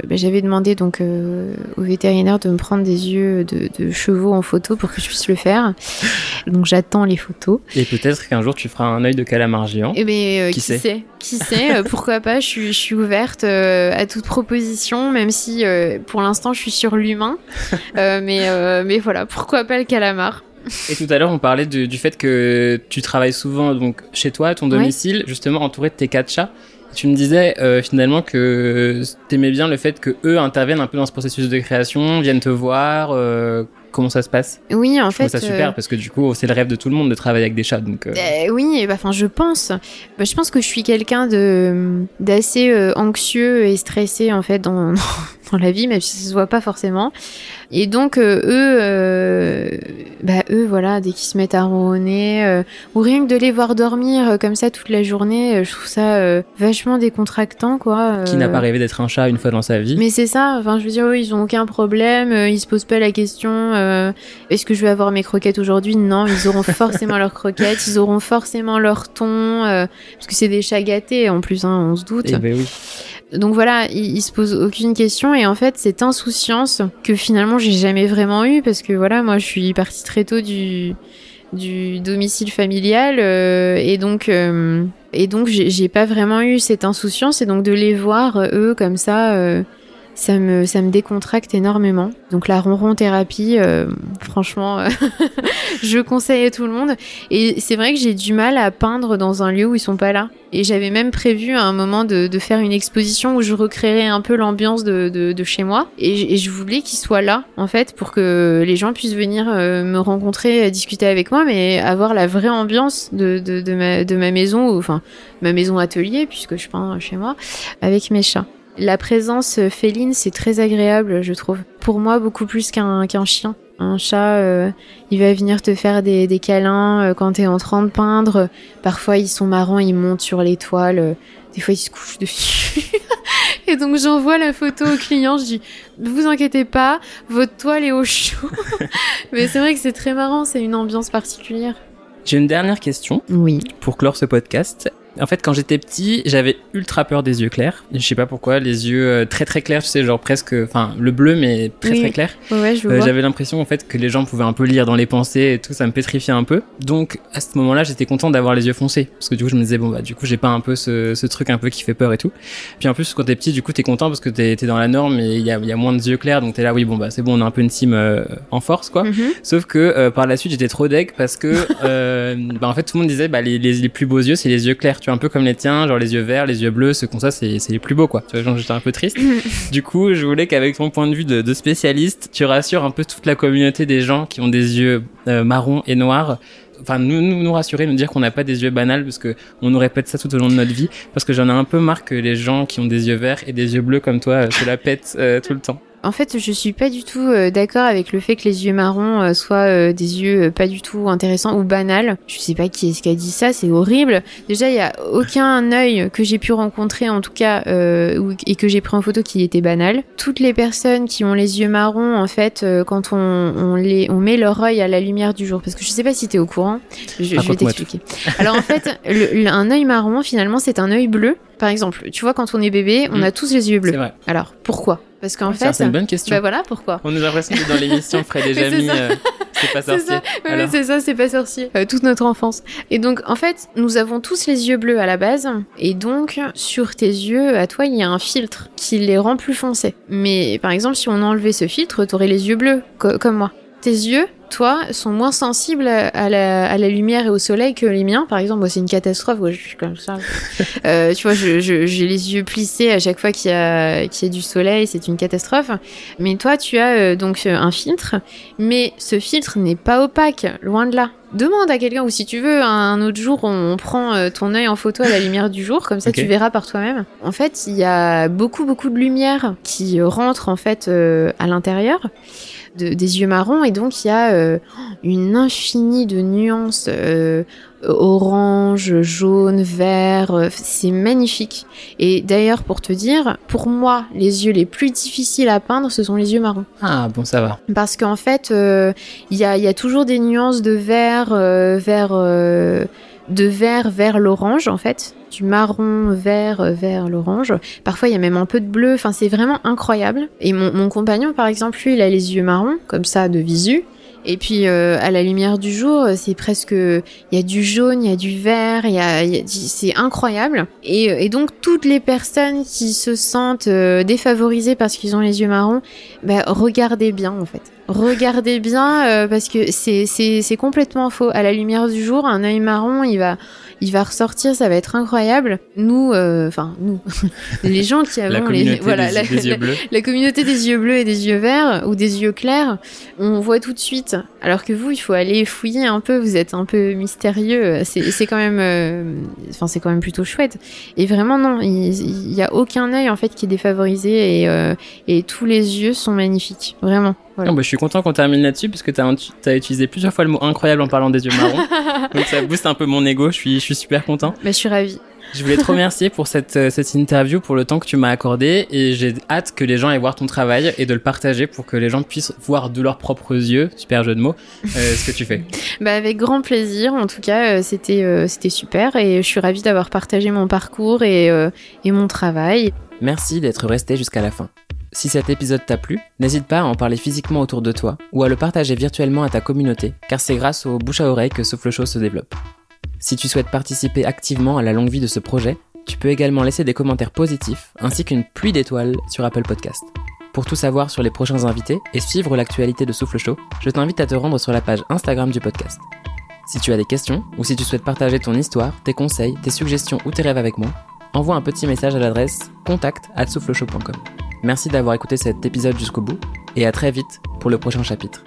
Bah, J'avais demandé donc euh, au vétérinaire de me prendre des yeux de, de chevaux en photo pour que je puisse le faire. Donc j'attends les photos. Et peut-être qu'un jour tu feras un œil de calamar géant. Et ben, euh, Qui qui, sait sait? Qui sait? Euh, Pourquoi pas? Je suis, je suis ouverte à toute proposition, même si pour l'instant je suis sur l'humain. Mais, mais voilà, pourquoi pas le calamar? Et tout à l'heure, on parlait du, du fait que tu travailles souvent donc chez toi, à ton Ouais. domicile, justement entouré de tes quatre chats. Tu me disais euh, finalement que t'aimais bien le fait que eux interviennent un peu dans ce processus de création, viennent te voir. euh, comment ça se passe? Oui, en Je trouve fait. ça super euh, parce que du coup, c'est le rêve de tout le monde de travailler avec des chats. Donc, euh, Euh, oui, bah, enfin, je pense. Bah, je pense que je suis quelqu'un de d'assez euh, anxieux et stressé en fait dans, dans la vie, même si ça se voit pas forcément. Et donc euh, eux, euh, bah eux, voilà, dès qu'ils se mettent à ronronner, euh, ou rien que de les voir dormir euh, comme ça toute la journée, euh, je trouve ça euh, vachement décontractant, quoi. qui n'a pas rêvé d'être un chat une fois dans sa vie Mais c'est ça, enfin je veux dire, eux, ils ont aucun problème, euh, ils se posent pas la question euh, est-ce que je vais avoir mes croquettes aujourd'hui? Non, ils auront forcément leurs croquettes, ils auront forcément leur ton, euh, parce que c'est des chats gâtés en plus, hein, on se doute. Eh ben oui. Donc voilà, ils, ils se posent aucune question et en fait cette insouciance que finalement j'ai jamais vraiment eu parce que voilà, moi je suis partie très tôt du du domicile familial euh, et donc euh, et donc j'ai pas vraiment eu cette insouciance et donc de les voir euh, eux comme ça ça me décontracte énormément. Donc la ronron thérapie euh, franchement euh, je conseille à tout le monde et c'est vrai que j'ai du mal à peindre dans un lieu où ils sont pas là. Et j'avais même prévu à un moment de, faire une exposition où je recréerais un peu l'ambiance de, chez moi. Et, je voulais qu'ils soient là, en fait, pour que les gens puissent venir euh, me rencontrer, discuter avec moi, mais avoir la vraie ambiance de, ma, maison, enfin ma maison atelier, puisque je peins chez moi, avec mes chats. La présence féline, c'est très agréable, je trouve. Pour moi, beaucoup plus qu'un chien. Un chat, euh, il va venir te faire des, des câlins euh, quand t'es en train de peindre. Parfois, ils sont marrants, ils montent sur les toiles. euh, Des fois, ils se couchent dessus. Et donc, j'envoie la photo au client. Je dis, ne vous inquiétez pas, votre toile est au chaud. Mais c'est vrai que c'est très marrant, c'est une ambiance particulière. J'ai une dernière question Oui. pour clore ce podcast. En fait, quand j'étais petit, j'avais ultra peur des yeux clairs. Je sais pas pourquoi, les yeux euh, très très clairs, tu sais, genre presque, enfin, le bleu, mais très Oui. très clair. Ouais, je Euh, vois. j'avais l'impression en fait que les gens pouvaient un peu lire dans les pensées et tout, ça me pétrifiait un peu. Donc à ce moment-là, j'étais content d'avoir les yeux foncés parce que du coup je me disais bon bah du coup j'ai pas un peu ce, ce truc un peu qui fait peur et tout. Puis en plus quand t'es petit, du coup t'es content parce que t'es t'es dans la norme et il y a, y a moins de yeux clairs, donc t'es là oui bon bah c'est bon on a un peu une team euh, en force quoi. Mhm. Sauf que euh, par la suite j'étais trop deg parce que euh, bah, en fait tout le monde disait bah les, les, les plus beaux yeux c'est les yeux clairs, tu vois un peu comme les tiens, genre les yeux verts, les yeux bleus, ceux comme ça c'est c'est les plus beaux quoi. Tu vois genre j'étais un peu triste. du coup je voulais qu'avec ton point de vue de, de spécialiste, tu rassures un peu toute la communauté des gens qui ont des yeux euh, marrons et noirs. Enfin, nous, nous, nous rassurer, nous dire qu'on n'a pas des yeux banals, parce que on nous répète ça tout au long de notre vie, parce que j'en ai un peu marre que les gens qui ont des yeux verts et des yeux bleus comme toi euh, se la pètent euh, tout le temps. En fait, je suis pas du tout euh, d'accord avec le fait que les yeux marrons euh, soient euh, des yeux pas du tout intéressants ou banals. Je sais pas qui est-ce qui a dit ça, c'est horrible. Déjà, il y a aucun œil que j'ai pu rencontrer, en tout cas, euh, et que j'ai pris en photo qui était banal. Toutes les personnes qui ont les yeux marrons, en fait, quand on, on les, on met leur œil à la lumière du jour, parce que je sais pas si t'es au courant, je, je vais t'expliquer. Alors en fait, le- un œil marron, finalement, c'est un œil bleu. Par exemple, tu vois, quand on est bébé, on Mm. a tous les yeux bleus. Vrai. Alors pourquoi? Parce qu'en Tiens, fait, c'est une bonne question. bah voilà pourquoi? On nous a l'impression que dans l'émission Fred et c'est ça. euh, c'est pas sorcier. c'est ça, c'est pas sorcier. Euh, toute notre enfance. Et donc, en fait, nous avons tous les yeux bleus à la base. Et donc, sur tes yeux, à toi, il y a un filtre qui les rend plus foncés. Mais par exemple, si on enlevait ce filtre, t'aurais les yeux bleus, co- comme moi. Tes yeux, toi, sont moins sensibles à la, à la lumière et au soleil que les miens. Par exemple, moi, c'est une catastrophe. ouais, je suis comme ça. Euh, tu vois, je- je- j'ai les yeux plissés à chaque fois qu'il y a, qu'il y a du soleil. C'est une catastrophe. Mais toi, tu as euh, donc euh, un filtre. Mais ce filtre n'est pas opaque, loin de là. Demande à quelqu'un, ou si tu veux, un autre jour, on, on prend euh, ton œil en photo à la lumière du jour, comme ça tu verras par toi-même. En fait, il y a beaucoup, beaucoup de lumière qui rentre en fait à l'intérieur de- des yeux marrons, et donc il y a euh, une infinie de nuances euh, orange, jaune, vert. euh, C'est magnifique. Et d'ailleurs, pour te dire, pour moi, les yeux les plus difficiles à peindre, ce sont les yeux marrons. Ah bon, ça va. Parce qu'en fait, euh, il y, a, il y a toujours des nuances de vert euh, vers euh, de vert vers l'orange en fait, du marron vert euh, vers l'orange. Parfois, il y a même un peu de bleu. Enfin, c'est vraiment incroyable. Et mon, mon compagnon, par exemple, lui, il a les yeux marrons comme ça de visu. Et puis euh, à la lumière du jour, c'est presque, il y a du jaune, il y a du vert, il y a, a- c'est incroyable. Et, et donc toutes les personnes qui se sentent euh, défavorisées parce qu'ils ont les yeux marrons, bah, regardez bien en fait. Regardez bien euh, parce que c'est c'est c'est complètement faux. À la lumière du jour, un œil marron, il va il va ressortir, ça va être incroyable. Nous, euh, enfin nous, les gens qui La avons communauté les voilà des, la- des yeux la- bleus. la communauté des yeux bleus et des yeux verts ou des yeux clairs, on voit tout de suite. Alors que vous, il faut aller fouiller un peu. Vous êtes un peu mystérieux. C'est quand même, euh, enfin c'est quand même plutôt chouette. Et vraiment non, il, il y a aucun œil en fait qui est défavorisé et euh, et tous les yeux sont magnifiques, vraiment. Voilà. Ah, bah, je suis content qu'on termine là-dessus parce que t'as as utilisé plusieurs fois le mot incroyable en parlant des yeux marrons. Donc ça booste un peu mon ego. Je suis, je suis super content. Bah, je suis ravie. Je voulais te remercier pour cette, euh, cette interview, pour le temps que tu m'as accordé et j'ai hâte que les gens aient voir ton travail et de le partager pour que les gens puissent voir de leurs propres yeux, super jeu de mots, euh, ce que tu fais. Bah, avec grand plaisir. En tout cas, euh, c'était euh, c'était super et je suis ravie d'avoir partagé mon parcours et euh, et mon travail. Merci d'être resté jusqu'à la fin. Si cet épisode t'a plu, n'hésite pas à en parler physiquement autour de toi ou à le partager virtuellement à ta communauté, car c'est grâce au bouche à oreille que Souffle Chaud se développe. Si tu souhaites participer activement à la longue vie de ce projet, tu peux également laisser des commentaires positifs ainsi qu'une pluie d'étoiles sur Apple Podcast. Pour tout savoir sur les prochains invités et suivre l'actualité de Souffle Chaud, je t'invite à te rendre sur la page Instagram du podcast. Si tu as des questions ou si tu souhaites partager ton histoire, tes conseils, tes suggestions ou tes rêves avec moi, envoie un petit message à l'adresse contact@soufflechaud.com. Merci d'avoir écouté cet épisode jusqu'au bout et à très vite pour le prochain chapitre.